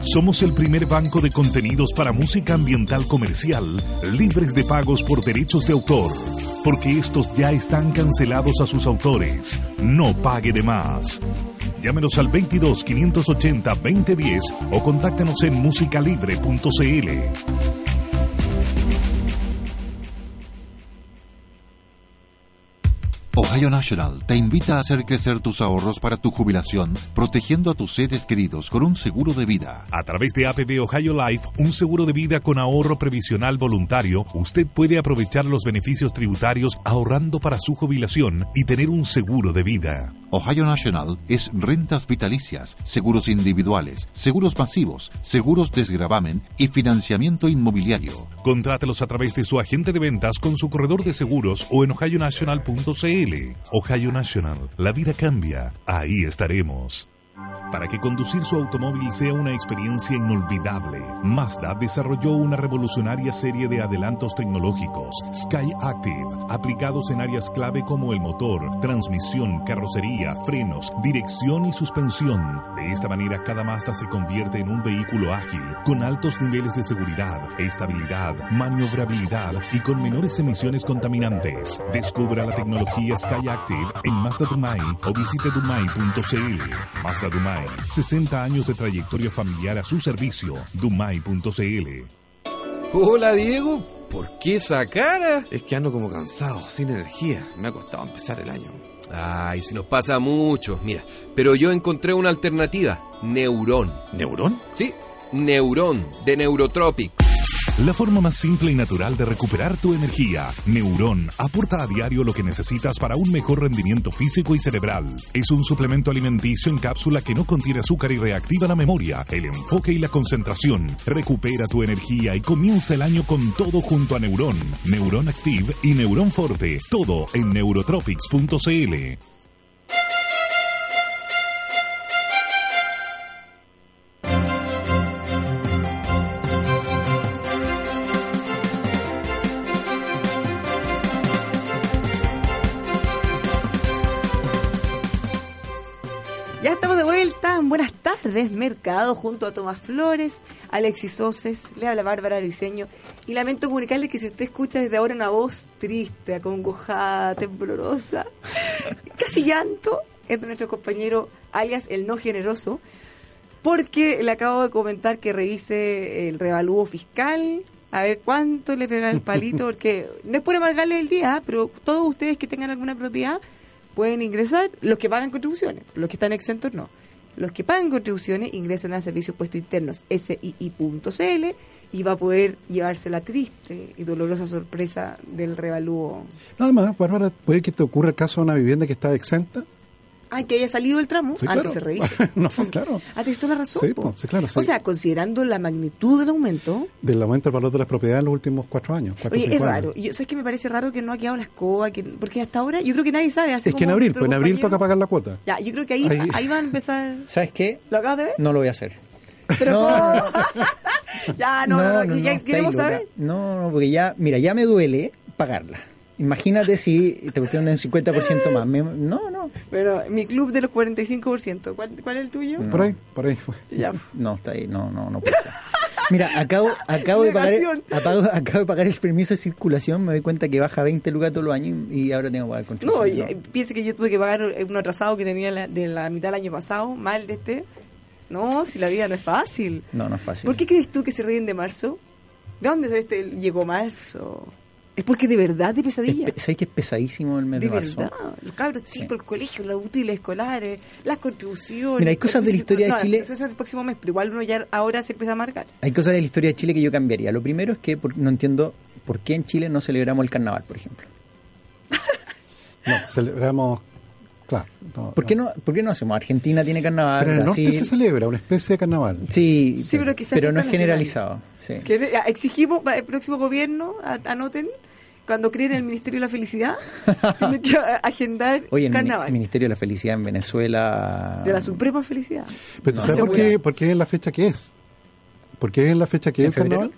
Somos el primer banco de contenidos para música ambiental comercial, libres de pagos por derechos de autor, porque estos ya están cancelados a sus autores. No pague de más. Llámenos al 22 580 2010 o contáctanos en musicalibre.cl. Ohio National te invita a hacer crecer tus ahorros para tu jubilación, protegiendo a tus seres queridos con un seguro de vida. A través de APB Ohio Life, un seguro de vida con ahorro previsional voluntario, usted puede aprovechar los beneficios tributarios ahorrando para su jubilación y tener un seguro de vida. Ohio National es rentas vitalicias, seguros individuales, seguros masivos, seguros desgravamen y financiamiento inmobiliario. Contrátelos a través de su agente de ventas con su corredor de seguros o en ohionational.cl. Ohio National, la vida cambia, ahí estaremos. Para que conducir su automóvil sea una experiencia inolvidable, Mazda desarrolló una revolucionaria serie de adelantos tecnológicos, Sky Active, aplicados en áreas clave como el motor, transmisión, carrocería, frenos, dirección y suspensión. De esta manera, cada Mazda se convierte en un vehículo ágil, con altos niveles de seguridad, estabilidad, maniobrabilidad y con menores emisiones contaminantes. Descubra la tecnología Sky Active en Mazda Dumai o visite dumai.cl. Dumai, 60 años de trayectoria familiar a su servicio. Dumai.cl. Hola Diego, ¿por qué esa cara? Es que ando como cansado, sin energía. Me ha costado empezar el año. Ay, si nos pasa a muchos, mira. Pero yo encontré una alternativa, Neurón. ¿Neurón? Sí, Neurón, de Neurotropics. La forma más simple y natural de recuperar tu energía. Neurón aporta a diario lo que necesitas para un mejor rendimiento físico y cerebral. Es un suplemento alimenticio en cápsula que no contiene azúcar y reactiva la memoria, el enfoque y la concentración. Recupera tu energía y comienza el año con todo junto a Neurón, Neurón Active y Neurón Forte. Todo en neurotropics.cl. Buenas tardes, Mercado, junto a Tomás Flores, Alexis Oces, le habla Bárbara Diseño. Y lamento comunicarle que si usted escucha desde ahora una voz triste, acongojada, temblorosa, casi llanto, es de nuestro compañero alias el no generoso, porque le acabo de comentar que revise el revalúo fiscal, a ver cuánto le pega el palito, porque no es por amargarle el día, pero todos ustedes que tengan alguna propiedad pueden ingresar, los que pagan contribuciones, los que están exentos no. Los que pagan contribuciones ingresan a Servicios Puestos Internos SII.cl y va a poder llevarse la triste y dolorosa sorpresa del revalúo. Nada más, Bárbara, puede que te ocurra el caso de una vivienda que está exenta. Ay, que haya salido el tramo, Sí, antes claro. se revisa. no, claro. Ah, tienes toda la razón. Sí, pues, sí, claro, sí. O sea, considerando la magnitud del aumento, Del aumento del valor de las propiedades en los últimos cuatro años. cuatro oye, es raro. Yo, ¿Sabes que me parece raro que no ha quedado la escoba? Que, porque hasta ahora yo creo que nadie sabe. así Es que en abril, pues en abril toca pagar la cuota. Ya, yo creo que ahí, Ahí- ahí, van a empezar. ¿Sabes qué? ¿Lo acabas de ver? No lo voy a hacer. Pero No. ya, no, no, no, que ya está queremos ahí loca. saber. No, no, porque ya, mira, ya me duele pagarla. Imagínate si te cuestionan un 50% más. Me- no, no. Pero mi club de los 45%, ¿cuál, cuál es el tuyo? Por ahí, por ahí fue. Ya. No, está ahí, no, no, no. Mira, acabo, acabo, de pagar, apago- acabo de pagar el permiso de circulación, me doy cuenta que baja 20 lucas todos los años y, y ahora tengo que pagar No, contribución. y, eh, piense que yo tuve que pagar uno atrasado que tenía la- de la mitad del año pasado, mal de este. No, si la vida no es fácil. No, no es fácil. ¿Por qué crees tú que se ríen de marzo? ¿De dónde este llegó marzo? Es porque de verdad de Es pesadilla. pe- ¿Sabes que es pesadísimo el mes de, De marzo? verdad, los cabros chicos, el colegio, los útiles escolares, las contribuciones. Mira, hay cosas de la historia de Chile- Eso es el próximo mes, pero igual uno ya ahora se empieza a marcar. Hay cosas de la historia de Chile que yo cambiaría. Lo primero es que por- no entiendo por qué en Chile no celebramos el carnaval, por ejemplo. No, celebramos. Claro. No, ¿Por qué no, por qué no hacemos? Argentina tiene carnaval, Pero en el norte Brasil. se celebra una especie de carnaval. Sí, Sí, pero no es generalizado. Sí. Que de- exigimos para el próximo gobierno, a- anoten, cuando creen el Ministerio de la Felicidad, tienen que agendar Oye, el carnaval. Ministerio de la Felicidad en Venezuela. de la suprema felicidad. Pero ¿tú No, sabes por qué, por qué es la fecha que es? ¿Por qué es la fecha que ¿En es el carnaval?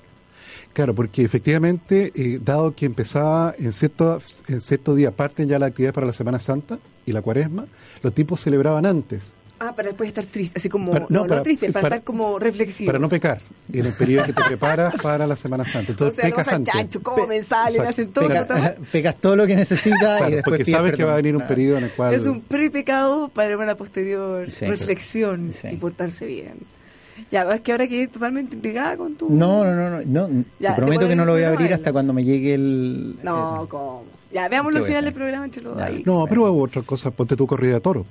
Claro, porque efectivamente, eh, dado que empezaba en cierto, en cierto día, parten ya las actividades para la Semana Santa y la cuaresma, los tipos celebraban antes, Ah, para después estar triste, así como, Para- no, no, no para- triste, para, para- estar como reflexivo. para no pecar, en el periodo que te preparas para la Semana Santa. O Entonces sea, no pecas antes. chancho, comen, salen, hacen todo. También. pegas todo lo que necesitas Claro, y después porque sabes que va a venir un periodo en el cual... Es un pre-pecado para una posterior Sí. reflexión Sí. y portarse bien. Ya, es que ahora quedé totalmente intrigada con tu... No, no, no, no, no, Ya, te prometo te que no lo voy a abrir no, hasta cuando me llegue el... No, el- ¿cómo? Ya, veámoslo ¿Qué al final del programa entre los Ya. No, pero hubo otra cosa, ponte tu corrida de toros.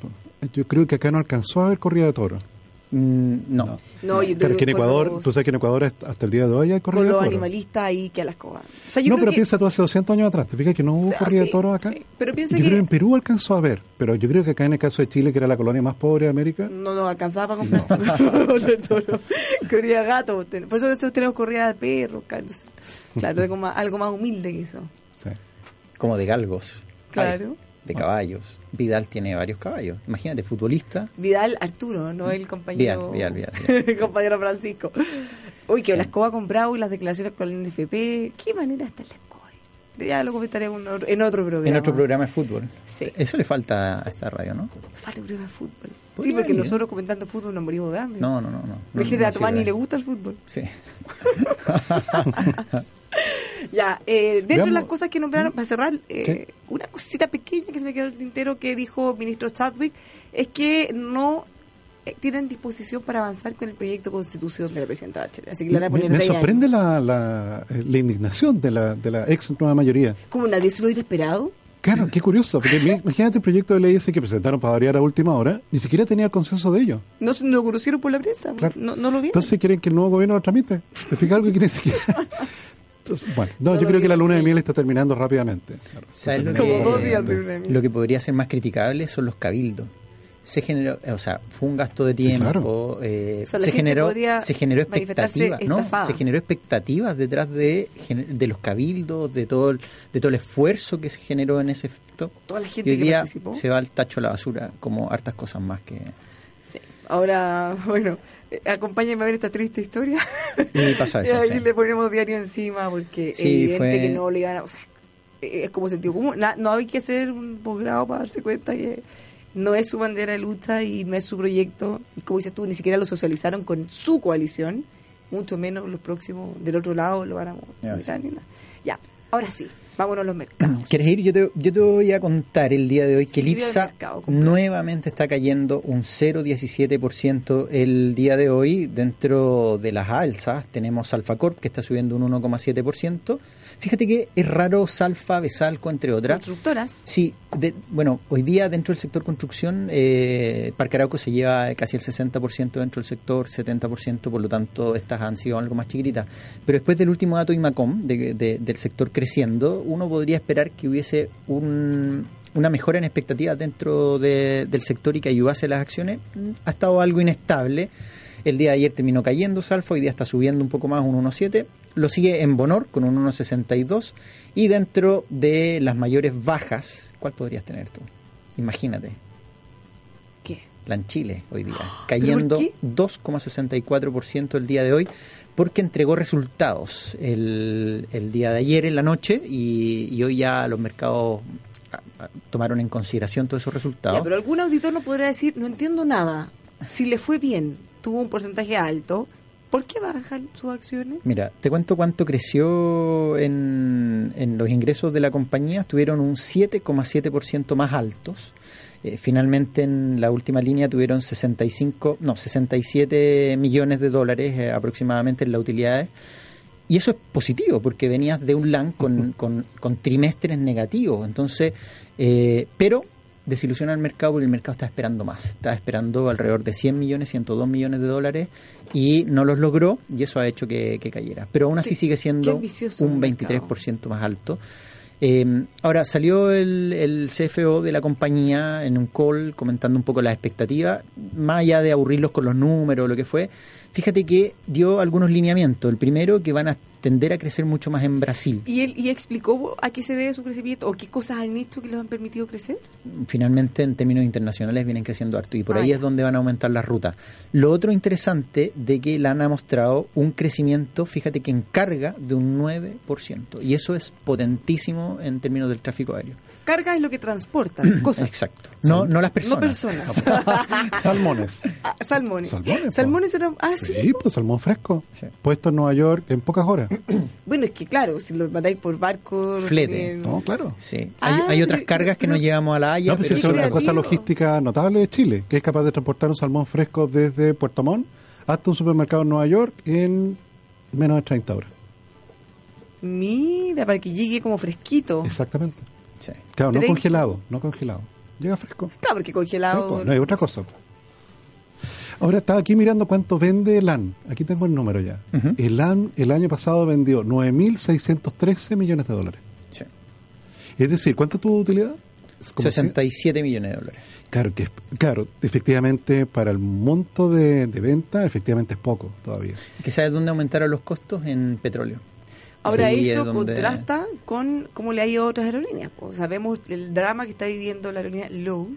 Yo creo que acá no alcanzó a haber corrida de toros. Mm, no. No, yo Claro, que en Ecuador, los- tú sabes que en Ecuador hasta hasta el día de hoy hay corrida con de los toros. animalistas ahí que a las cobas. O sea, yo no, creo pero que- piensa tú hace 200 años atrás. ¿Te fijas que no hubo O sea, corrida de sí, toros acá? sí. Pero piensa yo que- creo que en Perú alcanzó a ver, pero yo creo que acá en el caso de Chile, que era la colonia más pobre de América, No nos alcanzaba para comprar otro toro. Corrida de gato. Por eso nosotros tenemos corrida de perros. Claro, algo más, algo más humilde que eso. sí. Como de galgos. Claro. De caballos. Vidal tiene varios caballos. Imagínate, futbolista. Vidal Arturo, no el compañero. Vidal, Vidal, Vidal, el compañero Francisco. Uy, que la escoba con Bravo y las declaraciones con el NFP. Qué manera está la escoba. Ya lo comentaré en otro, programa. En otro programa de fútbol. Sí. Eso le falta a esta radio, ¿no? Falta un programa de fútbol. Sí, porque ir. nosotros comentando fútbol nos morimos de hambre. No, no, no. no, no Hay gente no a Tomás sirve. ni le gusta el fútbol. Sí. Ya, eh, dentro de las cosas que nombraron, para cerrar, eh, Sí. una cosita pequeña que se me quedó el tintero que dijo el ministro Chadwick es que no eh, tienen disposición para avanzar con el proyecto de constitución de la presidenta Bachelet. Así que le van a Me, poner me 10 sorprende la, la, eh, la indignación de la, de la ex nueva mayoría. Como nadie se lo hubiera esperado. Claro, qué curioso, porque imagínate el proyecto de ley ese que presentaron para variar a última hora, ni siquiera tenía el consenso de ellos. No, lo conocieron por la prensa, Claro. no, no lo vieron. Entonces quieren que el nuevo gobierno lo tramite. ¿Te fijas algo que ni siquiera? Entonces, bueno, no, yo creo que la luna de miel está terminando rápidamente. Claro, ¿Sabes lo está terminando rápidamente. que podría ser más criticable son los cabildos. Se generó, o sea, fue un gasto de Sí, tiempo, claro. eh, O sea, la se generó, se generó expectativas, ¿no? Se generó expectativas detrás de, de los cabildos, de todo el, de todo el esfuerzo que se generó en ese efecto. Toda la Y hoy que día participó. se va al tacho a la basura, como hartas cosas más que. Ahora, bueno, eh, acompáñenme a ver esta triste historia. y pasa y eso. ahí sí. le ponemos diario encima porque es Sí, evidente fue- que no le gana. O sea, eh, es como sentido común. No hay que hacer un posgrado para darse cuenta que no es su bandera de lucha y no es su proyecto. Y como dices tú, ni siquiera lo socializaron con su coalición, mucho menos los próximos del otro lado lo van a militar ni nada. Ya, ahora sí, vámonos a los mercados. ¿Quieres ir? Yo te, yo te voy a contar el día de hoy que Sí, el IPSA nuevamente está cayendo un 0,17% el día de hoy. Dentro de las alzas tenemos Alfacorp que está subiendo un 1,7%. Fíjate que es raro Salfa, Besalco, entre otras. Constructoras. Sí, de- bueno, hoy día dentro del sector construcción, eh, Parque Arauco se lleva casi el 60% dentro del sector, 70%, por lo tanto estas han sido algo más chiquititas. Pero después del último dato IMACOM, de- de- del sector creciendo, uno podría esperar que hubiese un- una mejora en expectativas dentro de- del sector y que ayudase las acciones. Ha estado algo inestable. El día de ayer terminó cayendo Salfa, hoy día está subiendo un poco más, un 1,7. Lo sigue en Bonor con un 1,62. Y dentro de las mayores bajas, ¿cuál podrías tener tú? Imagínate, ¿Qué? la en Chile hoy día, ¿Pero cayendo por qué? 2,64% el día de hoy, porque entregó resultados el, el día de ayer en la noche y, y hoy ya los mercados ah, ah, tomaron en consideración todos esos resultados. Ya, pero algún auditor no podrá decir, no entiendo nada. Si le fue bien, tuvo un porcentaje alto, ¿por qué bajan sus acciones? Mira, te cuento cuánto creció en, en los ingresos de la compañía. Estuvieron un 7,7% más altos. Eh, finalmente en la última línea tuvieron 65, no, 67 millones de dólares eh, aproximadamente en las utilidades. Y eso es positivo porque venías de un LAN con, con, con trimestres negativos. Entonces, eh, pero desilusiona al mercado porque el mercado está esperando más. Está esperando alrededor de 100 millones, 102 millones de dólares y no los logró y eso ha hecho que, que cayera. Pero aún así sigue siendo un el mercado. 23% más alto. Eh, ahora salió el, el CFO de la compañía en un call comentando un poco las expectativas, más allá de aburrirlos con los números o lo que fue. Fíjate que dio algunos lineamientos. El primero, que van a tender a crecer mucho más en Brasil. ¿Y él y explicó a qué se debe su crecimiento o qué cosas han hecho que les han permitido crecer? finalmente en términos internacionales vienen creciendo harto y por Ah, ahí ya. es donde van a aumentar las rutas. Lo otro interesante de que LAN ha mostrado un crecimiento, fíjate que en carga de un 9% y eso es potentísimo en términos del tráfico aéreo. Carga es lo que transportan, cosas. Exacto. No, no las personas. No personas. Salmones. Ah, salmones. Salmones. Salmones eran... Ah, sí. Sí, pues salmón fresco. Sí. Puesto en Nueva York en pocas horas. Bueno, es que claro, si lo mandáis por barco... Flete. No, claro. Sí. Ah, hay, hay otras cargas que no llevamos a la Haya. No, pues pero eso es una cosa logística notable de Chile, que es capaz de transportar un salmón fresco desde Puerto Montt hasta un supermercado en Nueva York en menos de 30 horas. Mira, para que llegue como fresquito. Exactamente. Sí. Claro, no 30. congelado, no congelado. Llega fresco. Claro, porque congelado... pues, no hay otra cosa. Ahora estaba aquí mirando cuánto vende LAN. Aquí tengo el número ya. El LAN el año pasado vendió 9.613 millones de dólares. Sí. Es decir, ¿cuánto tuvo de utilidad? Es como 67 millones de dólares. Claro, que es- claro, efectivamente para el monto de, de venta, efectivamente es poco todavía. ¿Que sabes dónde aumentaron los costos? En petróleo. Ahora Sí, eso es donde- contrasta con cómo le ha ido a otras aerolíneas. O sabemos el drama que está viviendo la aerolínea Low,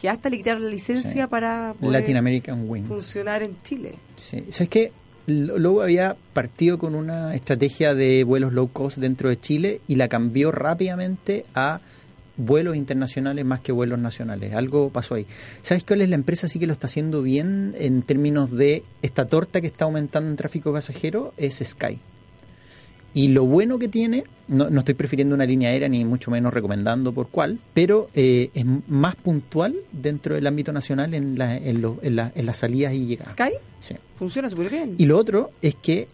que hasta le quitaron la licencia Sí. para poder Latin American Wing. funcionar en Chile. Sí. ¿Sabes qué? Luego había partido con una estrategia de vuelos low cost dentro de Chile y la cambió rápidamente a vuelos internacionales más que vuelos nacionales. Algo pasó ahí. ¿Sabes cuál es la empresa sí que lo está haciendo bien en términos de esta torta que está aumentando en tráfico pasajero? Es Sky. Y lo bueno que tiene, no, no estoy prefiriendo una línea aérea ni mucho menos recomendando por cuál, pero eh, es más puntual dentro del ámbito nacional en, la- en, lo- en la- en las salidas y llegadas. Sky Sí. funciona súper bien. Y lo otro es que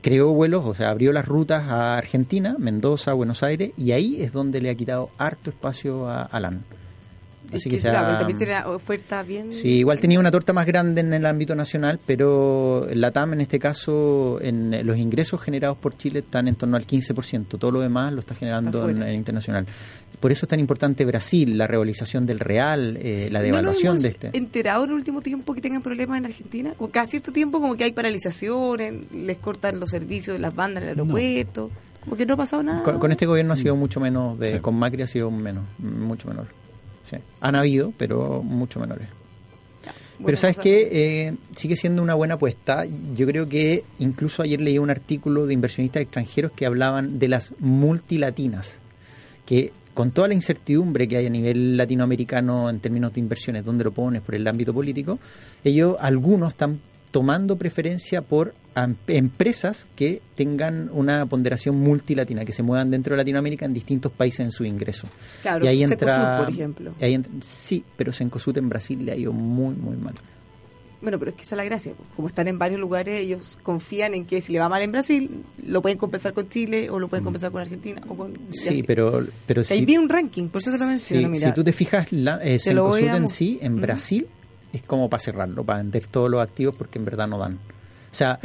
creó vuelos, o sea, abrió las rutas a Argentina, Mendoza, Buenos Aires, y ahí es donde le ha quitado harto espacio a, a LAN. Así que, claro, también tiene oferta bien. Sí, igual tenía una torta más grande en el ámbito nacional, pero la TAM en este caso, en los ingresos generados por Chile están en torno al 15%, todo lo demás lo está generando en el internacional. Por eso es tan importante Brasil, la revalorización del real, eh, la devaluación ¿No de este. enterado en el último tiempo que tengan problemas en Argentina? Como cada cierto tiempo como que hay paralizaciones, les cortan los servicios de las bandas en el aeropuerto. Como que no ha pasado nada. Con, con este gobierno ha sido mucho menos, de, con Macri ha sido menos, mucho menor. Sí. Han habido, pero mucho menores. pero sabes que eh, sigue siendo una buena apuesta. Yo creo que incluso ayer leí un artículo de inversionistas extranjeros que hablaban de las multilatinas, que con toda la incertidumbre que hay a nivel latinoamericano en términos de inversiones, donde lo pones por el ámbito político, ellos, algunos están tomando preferencia por empresas que tengan una ponderación multilatina, que se muevan dentro de Latinoamérica en distintos países en su ingreso. Claro, y ahí entra, por ejemplo. y ahí entra- sí, pero Sencosud en Brasil le ha ido muy, muy mal. Bueno, pero es que esa es la gracia. pues. Como están en varios lugares, ellos confían en que si le va mal en Brasil, lo pueden compensar con Chile o lo pueden compensar con Argentina o con... Mm. Sí, así. pero, pero Ahí si, vi un ranking, por eso te lo menciono. si tú te fijas, la, eh, a en sí, en. Brasil, es como para cerrarlo, para vender todos los activos porque en verdad no dan. O sea,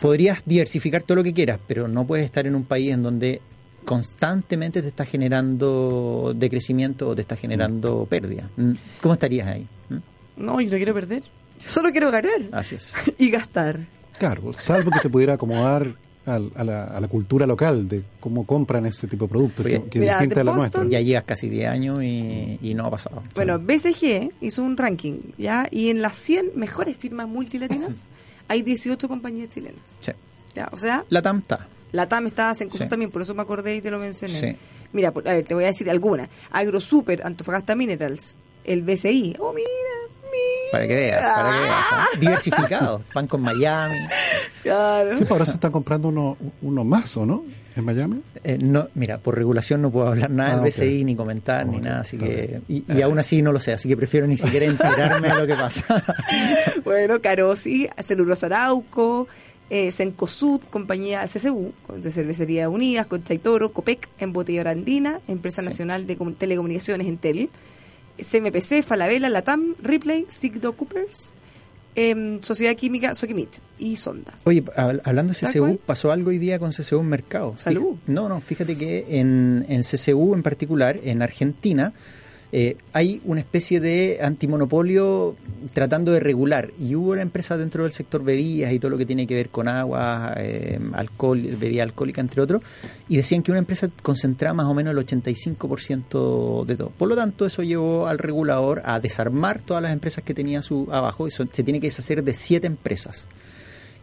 podrías diversificar todo lo que quieras, pero no puedes estar en un país en donde constantemente te está generando decrecimiento o te está generando pérdida. Mm, ¿Cómo estarías ahí? ¿Mm? No, yo no quiero perder. Solo quiero ganar Así es. y gastar. Claro, salvo que te pudiera acomodar al- a, la, a la cultura local de cómo compran este tipo de productos, Oye, que, que es distinta de a la Boston- nuestra. Ya llevas casi 10 años y, y no ha pasado. Bueno, BCG hizo un ranking, ¿ya? Y en las 100 mejores firmas multilatinas hay 18 compañías chilenas. Sí. ¿ya? O sea, La TAM está. la TAM está en Sí. también, por eso me acordé y te lo mencioné. Sí. Mira, por- a ver, te voy a decir algunas. AgroSuper, Antofagasta Minerals, el BCI. Oh, mira. Para que veas, para que veas. ¿eh? Diversificados. Van con Miami. Claro. Sí, pues ahora se están comprando uno, uno más, ¿o no? En Miami. Eh, no, mira, por regulación no puedo hablar nada Ah, del. BCI, ni comentar, ni nada, así que... Y, y aún así no lo sé, así que prefiero ni siquiera enterarme de lo que pasa. Bueno, Carosi, Celulosa Arauco, eh, Cencosud, compañía CCU, de Cervecería Unidas, Concha y Toro, Copec, Embotelladora Andina, Empresa Nacional de Com- Telecomunicaciones Entel, CMPC, Falabella, Latam, Ripley, Sigdo Coopers, em, Sociedad Química, Soquimich y Sonda. Oye, hab- hablando de ¿Tal CCU, pasó algo hoy día con CCU en mercado. Salud. Fij- No, no, fíjate que en, en CCU en particular, en Argentina, eh, hay una especie de antimonopolio tratando de regular. Y hubo una empresa dentro del sector bebidas y todo lo que tiene que ver con agua, eh, alcohol, bebida alcohólica, entre otros, y decían que una empresa concentraba más o menos el 85% de todo. Por lo tanto, eso llevó al regulador a desarmar todas las empresas que tenía su abajo y se tiene que deshacer de siete empresas.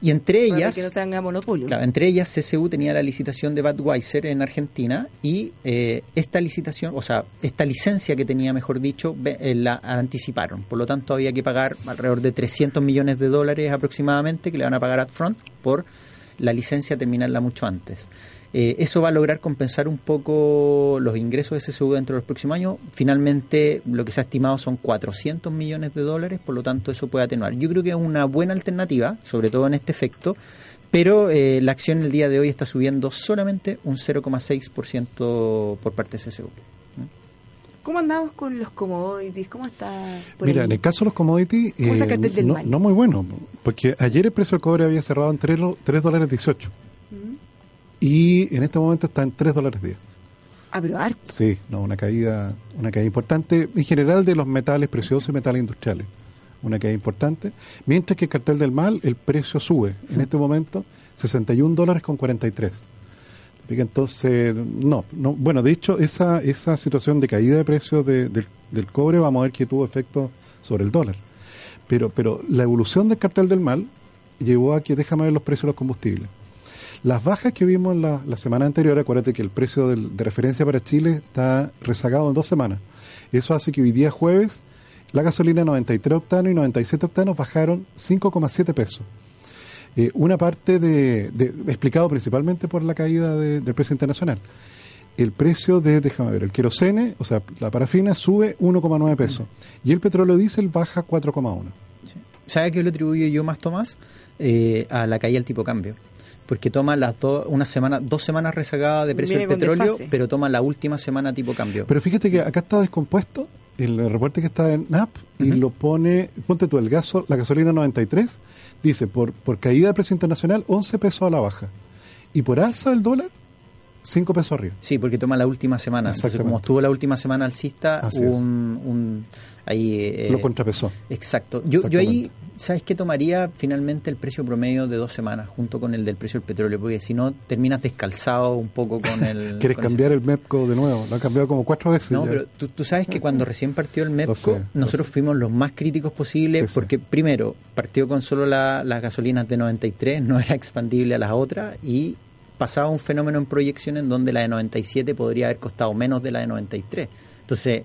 Y entre Para ellas... que no tenga monopolio. Claro, entre ellas CCU tenía la licitación de Budweiser en Argentina y eh, esta licitación, o sea, esta licencia que tenía, mejor dicho, eh, la anticiparon. Por lo tanto, había que pagar alrededor de 300 millones de dólares aproximadamente que le van a pagar upfront por la licencia terminarla mucho antes. Eh, eso va a lograr compensar un poco los ingresos de CCU dentro de los próximos años. Finalmente, lo que se ha estimado son 400 millones de dólares, por lo tanto, eso puede atenuar. Yo creo que es una buena alternativa, sobre todo en este efecto, pero eh, la acción el día de hoy está subiendo solamente un 0,6% por parte de CCU. ¿Cómo andamos con los commodities? ¿Cómo está por Mira, ahí? en el caso de los commodities, ¿Cómo está el eh, no, no muy bueno, porque ayer el precio del cobre había cerrado en 3, dólares 18 Mm. Y en este momento está en 3 dólares 10. Ah, pero harto. Sí, no, una caída, una caída importante en general de los metales preciosos y metales industriales. Una caída importante. Mientras que el cartel del mal, el precio sube. En este momento, 61 dólares con 43. Así que Entonces, no, no, bueno, de hecho, esa, esa situación de caída de precios de- del, del cobre vamos a ver que tuvo efecto sobre el dólar. Pero, pero la evolución del cartel del mal llevó a que déjame ver los precios de los combustibles. Las bajas que vimos la, semana anterior, acuérdate que el precio del- de referencia para Chile está rezagado en dos semanas. Eso hace que hoy día jueves la gasolina 93 octanos y 97 octanos bajaron 5,7 pesos. Eh, una parte de, explicado principalmente por la caída de- del precio internacional. El precio de, déjame ver, el querosene, o sea, la parafina sube 1,9 pesos y el petróleo diésel baja 4,1. ¿Sabe a qué lo atribuyo yo más, Tomás? eh, a la caída del tipo cambio. Porque toma las dos, una semana, dos semanas rezagadas de precio Viene del petróleo, desfase. pero toma la última semana tipo cambio. Pero fíjate que acá está descompuesto el reporte que está en NAP y lo pone, ponte tú, el gaso, la gasolina 93, dice, por, por caída de precio internacional, 11 pesos a la baja. Y por alza del dólar, 5 pesos arriba. Sí, porque toma la última semana. Entonces, como estuvo la última semana alcista, Así un, un- ahí eh, Lo contrapesó. Exacto. Yo, yo ahí. ¿sabes qué? Tomaría finalmente el precio promedio de dos semanas junto con el del precio del petróleo, porque si no terminas descalzado un poco con el... ¿Quieres con cambiar el MEPCO de nuevo? Lo han cambiado como cuatro veces. No, ya. pero tú, tú sabes que cuando recién partió el MEPCO, sé, lo nosotros fuimos los más críticos posibles, Sí, sí. porque primero, partió con solo la- las gasolinas de 93, no era expandible a las otras, y pasaba un fenómeno en proyección en donde la de 97 podría haber costado menos de la de 93. Entonces,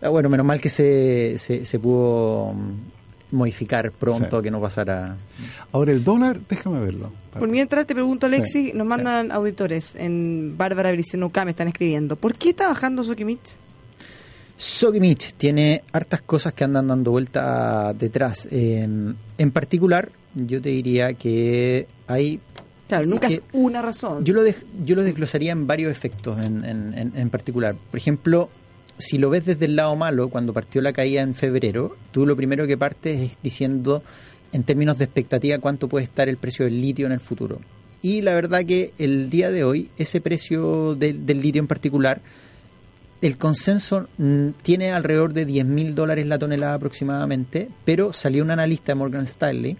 ah, bueno, menos mal que se, se, se pudo mm, modificar pronto, Sí. que no pasara... Ahora el dólar, déjame verlo. Por mientras te pregunto, Sí, Alexis, nos mandan auditores en Bárbara Bricenuca, me están escribiendo. ¿Por qué está bajando Sokimich? Sokimich tiene hartas cosas que andan dando vuelta detrás. Eh, en particular, yo te diría que hay Claro, nunca que- es una razón. Yo lo, des- yo lo desglosaría en varios efectos en, en- en- en particular. Por ejemplo, si lo ves desde el lado malo, cuando partió la caída en febrero, tú lo primero que partes es diciendo, en términos de expectativa, cuánto puede estar el precio del litio en el futuro. Y la verdad que el día de hoy, ese precio del- del litio en particular, el consenso mm, tiene alrededor de 10 mil dólares la tonelada aproximadamente, pero salió un analista de Morgan Stanley,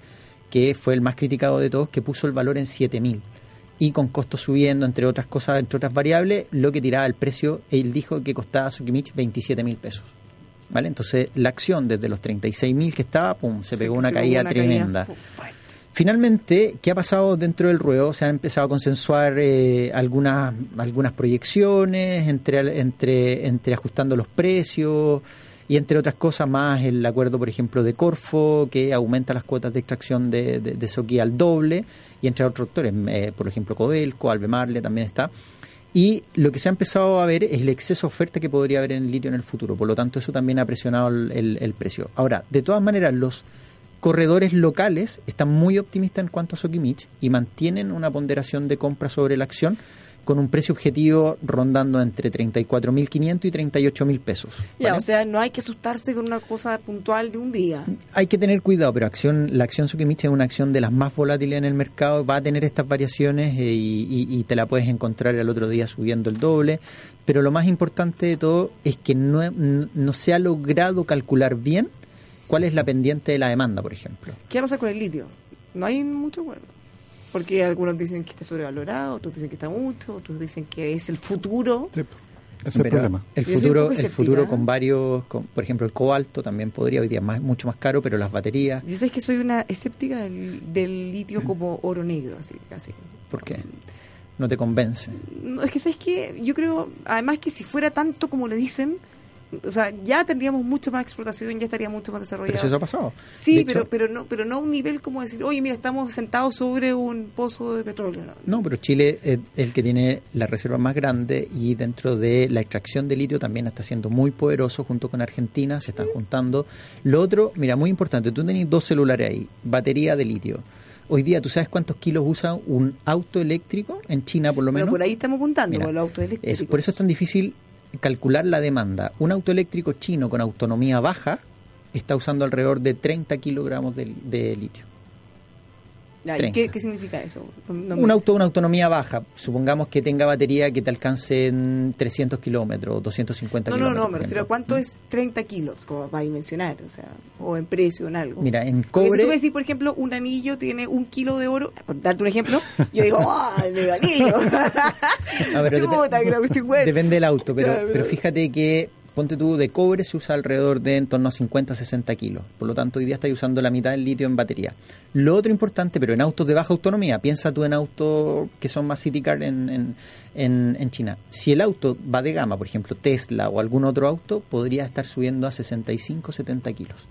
que fue el más criticado de todos, que puso el valor en 7 mil. Y con costos subiendo, entre otras cosas, entre otras variables, lo que tiraba el precio, él dijo que costaba a Sokimich 27 mil pesos. ¿Vale? Entonces, la acción desde los 36 mil que estaba, pum, se Sí, pegó una se caída una tremenda. caída. Finalmente, ¿qué ha pasado dentro del ruedo? Se han empezado a consensuar eh, algunas, algunas proyecciones entre, entre, entre ajustando los precios y entre otras cosas más el acuerdo, por ejemplo, de Corfo, que aumenta las cuotas de extracción de, de, de al doble, y entre otros actores, eh, por ejemplo, Codelco, Albemarle también está. Y lo que se ha empezado a ver es el exceso de oferta que podría haber en el litio en el futuro. Por lo tanto, eso también ha presionado el, el- el precio. Ahora, de todas maneras, los corredores locales están muy optimistas en cuanto a Sokimich y mantienen una ponderación de compra sobre la acción con un precio objetivo rondando entre 34.500 y 38.000 pesos. Ya, ¿vale? o sea, no hay que asustarse con una cosa puntual de un día. Hay que tener cuidado, pero acción, la acción Sukimich es una acción de las más volátiles en el mercado, va a tener estas variaciones eh, y, y- y te la puedes encontrar el otro día subiendo el doble, pero lo más importante de todo es que no, no se ha logrado calcular bien cuál es la pendiente de la demanda, por ejemplo. ¿Qué va a pasar con el litio? No hay mucho acuerdo. Porque algunos dicen que está sobrevalorado, otros dicen que está mucho, otros dicen que es el futuro. Sí, ese es el Pero problema. El futuro, el futuro ¿eh? con varios, con- por ejemplo, el cobalto también podría hoy día más, mucho más caro, pero las baterías, Yo sé que soy una escéptica del, del litio como oro negro, así casi. ¿por qué? No te convence. No, es que, ¿sabes qué? Yo creo, además que si fuera tanto como le dicen, o sea, ya tendríamos mucho más explotación, ya estaría mucho más desarrollado. Pero eso ha pasado. Sí, De pero, hecho- pero, no, pero no a un nivel como decir, oye, mira, estamos sentados sobre un pozo de petróleo. ¿no? No, pero Chile es el que tiene la reserva más grande y dentro de la extracción de litio también está siendo muy poderoso junto con Argentina, se están juntando. Lo otro, mira, muy importante, tú tenés dos celulares ahí, batería de litio. Hoy día, ¿tú sabes cuántos kilos usa un auto eléctrico en China por lo Pero menos? por ahí estamos apuntando, Mira, con los autos eléctricos. Es- por eso es tan difícil calcular la demanda. Un auto eléctrico chino con autonomía baja está usando alrededor de 30 kilogramos de, de litio. Ya, ¿y 30. qué, qué significa eso? No me un auto una autonomía baja, supongamos que tenga batería que te alcance en 300 kilómetros, 250 No, no, kilómetros. no, me refiero a ejemplo. cuánto es 30 kilos, como para dimensionar, o sea, o en precio, en algo. Mira, en Porque si cobre- tú me decís, por ejemplo, un anillo tiene un kilo de oro, por darte un ejemplo, yo digo, ¡ah, el medio anillo! Ver, Chuta, que la cuestión. Depende del auto, pero, Claro, pero fíjate que, ponte tú, de cobre se usa alrededor de en torno a 50 60 kilos. Por lo tanto, hoy día estás usando la mitad del litio en batería. Lo otro importante, pero en autos de baja autonomía, piensa tú en autos que son más city car en, en, en, en China. Si el auto va de gama, por ejemplo, Tesla o algún otro auto, podría estar subiendo a 65 70 kilos.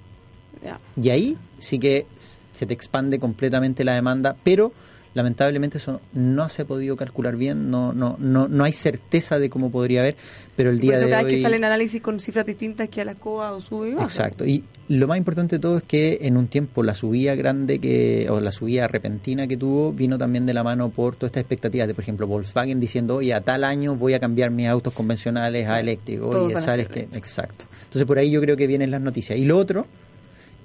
Y ahí sí que se te expande completamente la demanda, pero Lamentablemente eso no se ha podido calcular bien, no no no, no hay certeza de cómo podría haber, pero el Por día eso de cada vez hoy que salen análisis con cifras distintas que a la COA o sube y baja. Exacto. Y lo más importante de todo es que en un tiempo la subida grande que o la subida repentina que tuvo vino también de la mano por todas estas expectativas de, por ejemplo, Volkswagen diciendo, oye, a tal año voy a cambiar mis autos convencionales a eléctricos. Todos a que eléctricos. exacto. Entonces por ahí yo creo que vienen las noticias. Y lo otro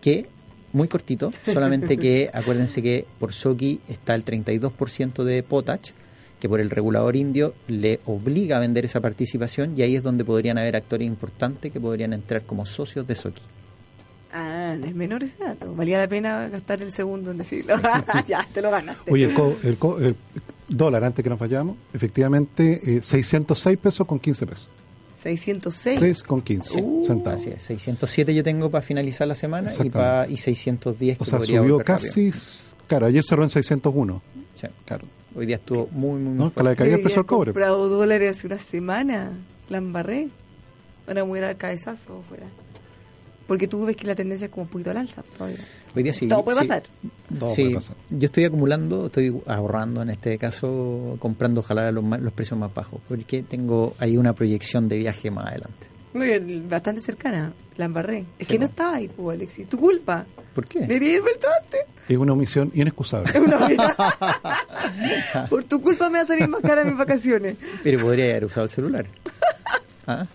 que muy cortito, solamente que acuérdense que por Soki está el 32% de potash que por el regulador indio le obliga a vender esa participación y ahí es donde podrían haber actores importantes que podrían entrar como socios de Soki. Ah, es menor ese dato. Valía la pena gastar el segundo en decirlo. ya, te lo ganaste. Oye, el, co- el co- el dólar, antes que nos vayamos, efectivamente, eh, 606 pesos con 15 pesos. 606. 3 con 15 Uh, centavos. Así es, 607 yo tengo para finalizar la semana y, Exactamente. pa- y 610 que O sea, subió casi, claro, ayer cerró en 601. rápido. Sí. Claro. Hoy día estuvo muy, muy, muy ¿No? Para la precio del había cobre. comprado dólares hace una semana. La embarré. Voy a al cabezazo fuera. Porque tú ves que la tendencia es como un poquito al alza todavía. Hoy día sí. Todo puede sí. pasar. Todo Sí, puede pasar. yo estoy acumulando, estoy ahorrando en este caso, comprando ojalá los, ma- los precios más bajos, porque tengo ahí una proyección de viaje más adelante. Muy bien, bastante cercana. La embarré. Es Sí, que no estaba ahí, pues, Alexis. Tu culpa. ¿Por qué? Debería ir vuelto antes. Es una omisión inexcusable. Por tu culpa me va a salir más cara mis vacaciones. Pero podría haber usado el celular. ¿Ah?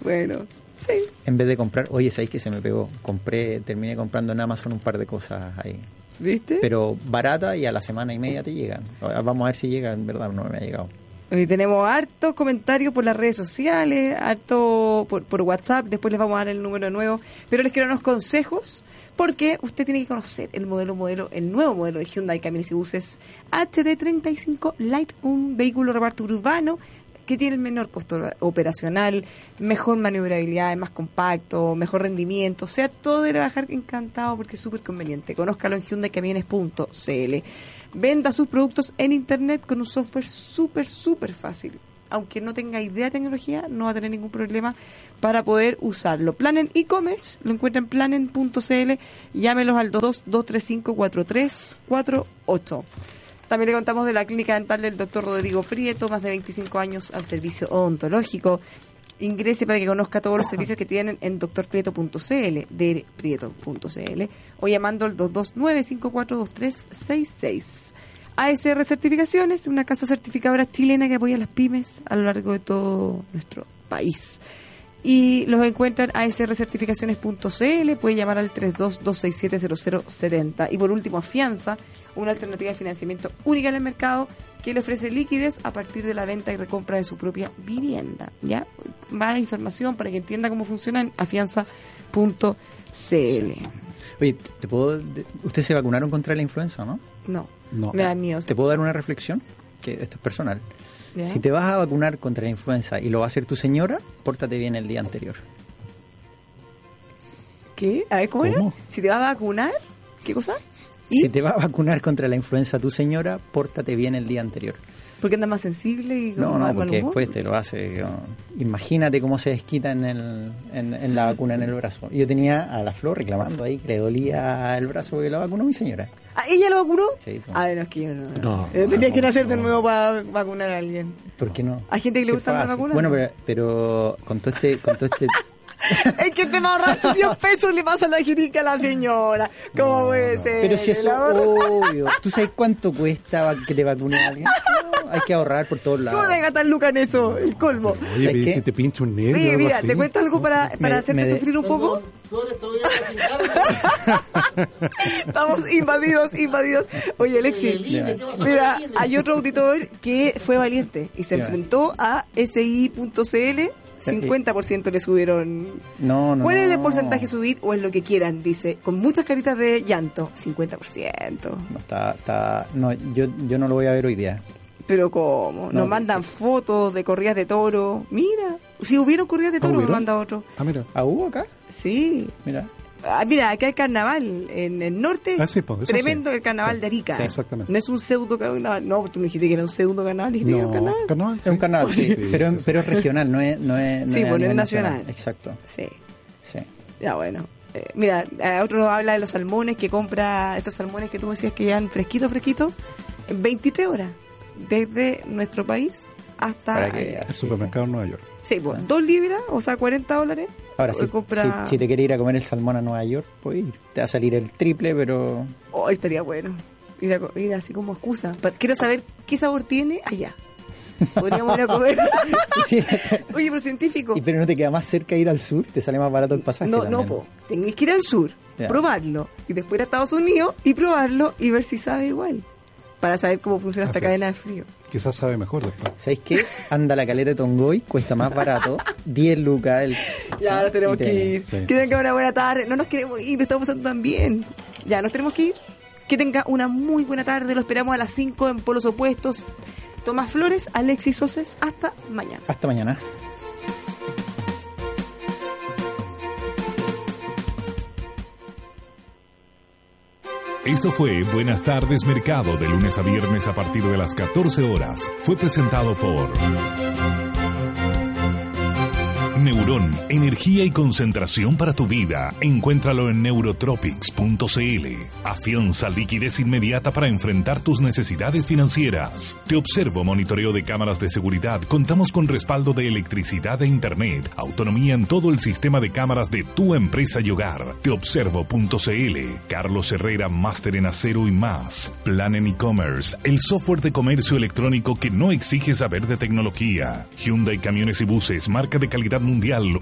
Bueno, sí. En vez de comprar, oye, ¿sabéis que se me pegó? Compré, terminé comprando en Amazon un par de cosas ahí. ¿Viste? Pero barata y a la semana y media te llegan. Vamos a ver si llega, en verdad, no me ha llegado. Tenemos hartos comentarios por las redes sociales, harto por, por WhatsApp, después les vamos a dar el número nuevo, pero les quiero unos consejos porque usted tiene que conocer el modelo modelo, el nuevo modelo de Hyundai Camiones y Buses HD35 Light, un vehículo reparto urbano que tiene el menor costo operacional, mejor maniobrabilidad, más compacto, mejor rendimiento, o sea, todo de bajar encantado porque es súper conveniente. Conózcalo en hyundaicamiones.cl. Venda sus productos en internet con un software súper, súper fácil. Aunque no tenga idea de tecnología, no va a tener ningún problema para poder usarlo. Planen e-commerce, lo encuentra en planen.cl, llámelos al 22354348. También le contamos de la clínica dental del doctor Rodrigo Prieto, más de 25 años al servicio odontológico. Ingrese para que conozca todos los servicios que tienen en doctorprieto.cl, drprieto.cl o llamando al 229-542366. ASR Certificaciones, una casa certificadora chilena que apoya a las pymes a lo largo de todo nuestro país. Y los encuentran a srcertificaciones.cl, puede llamar al 322670070. Y por último, Fianza, una alternativa de financiamiento única en el mercado que le ofrece liquidez a partir de la venta y recompra de su propia vivienda. ¿Ya? Más información para que entienda cómo funcionan afianza.cl. Oye, ¿te puedo, de- ¿ustedes se vacunaron contra la influenza, no? No, No. me da miedo. ¿Te puedo dar una reflexión? Que esto es personal. ¿Ya? Si te vas a vacunar contra la influenza y lo va a hacer tu señora, pórtate bien el día anterior. ¿Qué? A ver, ¿cómo, era? Si te vas a vacunar, ¿qué cosa? ¿Y? Si te va a vacunar contra la influenza tu señora, pórtate bien el día anterior. Porque andas más sensible y No, no, porque humor? después te lo hace. Imagínate cómo se desquita en, el, en, en la vacuna en el brazo. Yo tenía a la flor reclamando ahí que le dolía el brazo que la vacunó mi señora. ¿Ah, ¿Ella lo vacunó? Sí, pues. Ah, no, es que yo no. No, Eh, tenía que nacer de nuevo para vacunar a alguien. ¿Por qué no? Hay gente que le gustan las vacunas, Bueno, ¿no? pero, pero con todo este, con todo este es que te va a ahorrar sus 100 pesos le pasa la jeringa a la señora. ¿Cómo No, puede ser? Pero si eso ahorro- obvio. ¿Tú sabes cuánto cuesta que te vacune a alguien? No, hay que ahorrar por todos lados. ¿Cómo te gastar lucas en eso? El colmo. Oye, ¿Sabes pero qué? si te pincha un nervio o Oye, mira, así. te cuento algo para, para Me- hacerte me de- sufrir un poco. Estamos invadidos, invadidos. Oye, Alexi, El INE, ¿qué pasó con mira, hay otro auditor que fue valiente y se enfrentó a SI.cl. 50% le subieron. No, no. ¿Cuál es el porcentaje subir o es lo que quieran? Dice, con muchas caritas de llanto. 50%. No, está, está, no, yo, yo no lo voy a ver hoy día. Pero ¿cómo? Nos No, mandan fotos de corridas de toro. Mira, si hubieron corridas de ¿Ah, toro, me hubieron? manda otro. Ah, mira. ¿Ah, hubo acá? Sí. Mira. Ah, mira, acá hay carnaval en el norte. Ah, sí, pues, tremendo sí. el carnaval Sí, de Arica. sí, exactamente. No es un pseudo carnaval. No, tú me dijiste que era un pseudo carnaval. Dijiste que era un No, carnaval. carnaval, Es un canal, sí, Sí, pero, sí, sí. pero es regional, no es, no es, no Sí, es a pues, no es nacional. Exacto, Sí. sí. Ya, bueno. Eh, mira, otro habla de los salmones que compra, estos salmones que tú decías que ya fresquitos, fresquitos. en 23 horas, desde nuestro país hasta... El supermercado en Nueva York. Sí, pues, dos libras, o sea, 40 dólares. Ahora, Hoy si, compra- si, si te quieres ir a comer el salmón a Nueva York, puedes ir. Te va a salir el triple, pero Oh, estaría bueno. Ir, a ir así como excusa. Quiero saber qué sabor tiene allá. Podríamos ir a comer. Sí. Oye, pero científico. Y pero no te queda más cerca ir al sur, te sale más barato el pasaje. No, no, po. Tenéis que ir al sur, probarlo. Y después ir a Estados Unidos y probarlo y ver si sabe igual. Para saber cómo funciona esta cadena de frío. Quizás sabe mejor después. ¿Sabéis qué? Anda a la caleta de Tongoy, cuesta más barato, 10 lucas. El... Ya, nos tenemos que ir. sí. Que tengan una buena tarde. No nos queremos ir, lo estamos pasando tan bien. Ya, nos tenemos que ir. Que tenga una muy buena tarde. Lo esperamos a las 5 en Polos Opuestos. Tomás Flores, Alexis Soces. Hasta mañana. Hasta mañana. Esto fue Buenas tardes Mercado de lunes a viernes a partir de las 14 horas. Fue presentado por Neurón, energía y concentración para tu vida. Encuéntralo en neurotropics.cl. Afianza liquidez inmediata para enfrentar tus necesidades financieras. Te observo monitoreo de cámaras de seguridad. Contamos con respaldo de electricidad e internet. Autonomía en todo el sistema de cámaras de tu empresa y hogar. Teobservo.cl. Carlos Herrera, máster en acero y más. Plan en e-commerce, el software de comercio electrónico que no exige saber de tecnología. Hyundai Camiones y Buses, marca de calidad mundial,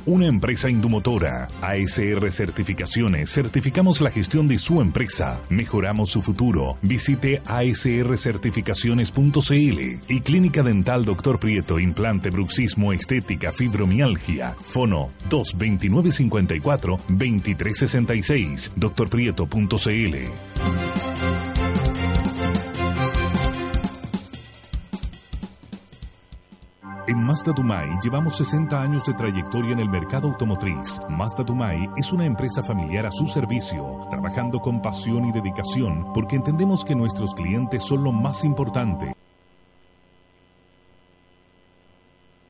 una empresa indumotora. ASR Certificaciones, certificamos la gestión de su empresa. Mejoramos su futuro. Visite asrcertificaciones.cl y Clínica Dental Dr. Prieto, implante, bruxismo, estética, fibromialgia. Fono 22954 2366 drprieto.cl. En Mazda Dumai llevamos 60 años de trayectoria en el mercado automotriz. Mazda Dumai es una empresa familiar a su servicio, trabajando con pasión y dedicación porque entendemos que nuestros clientes son lo más importante.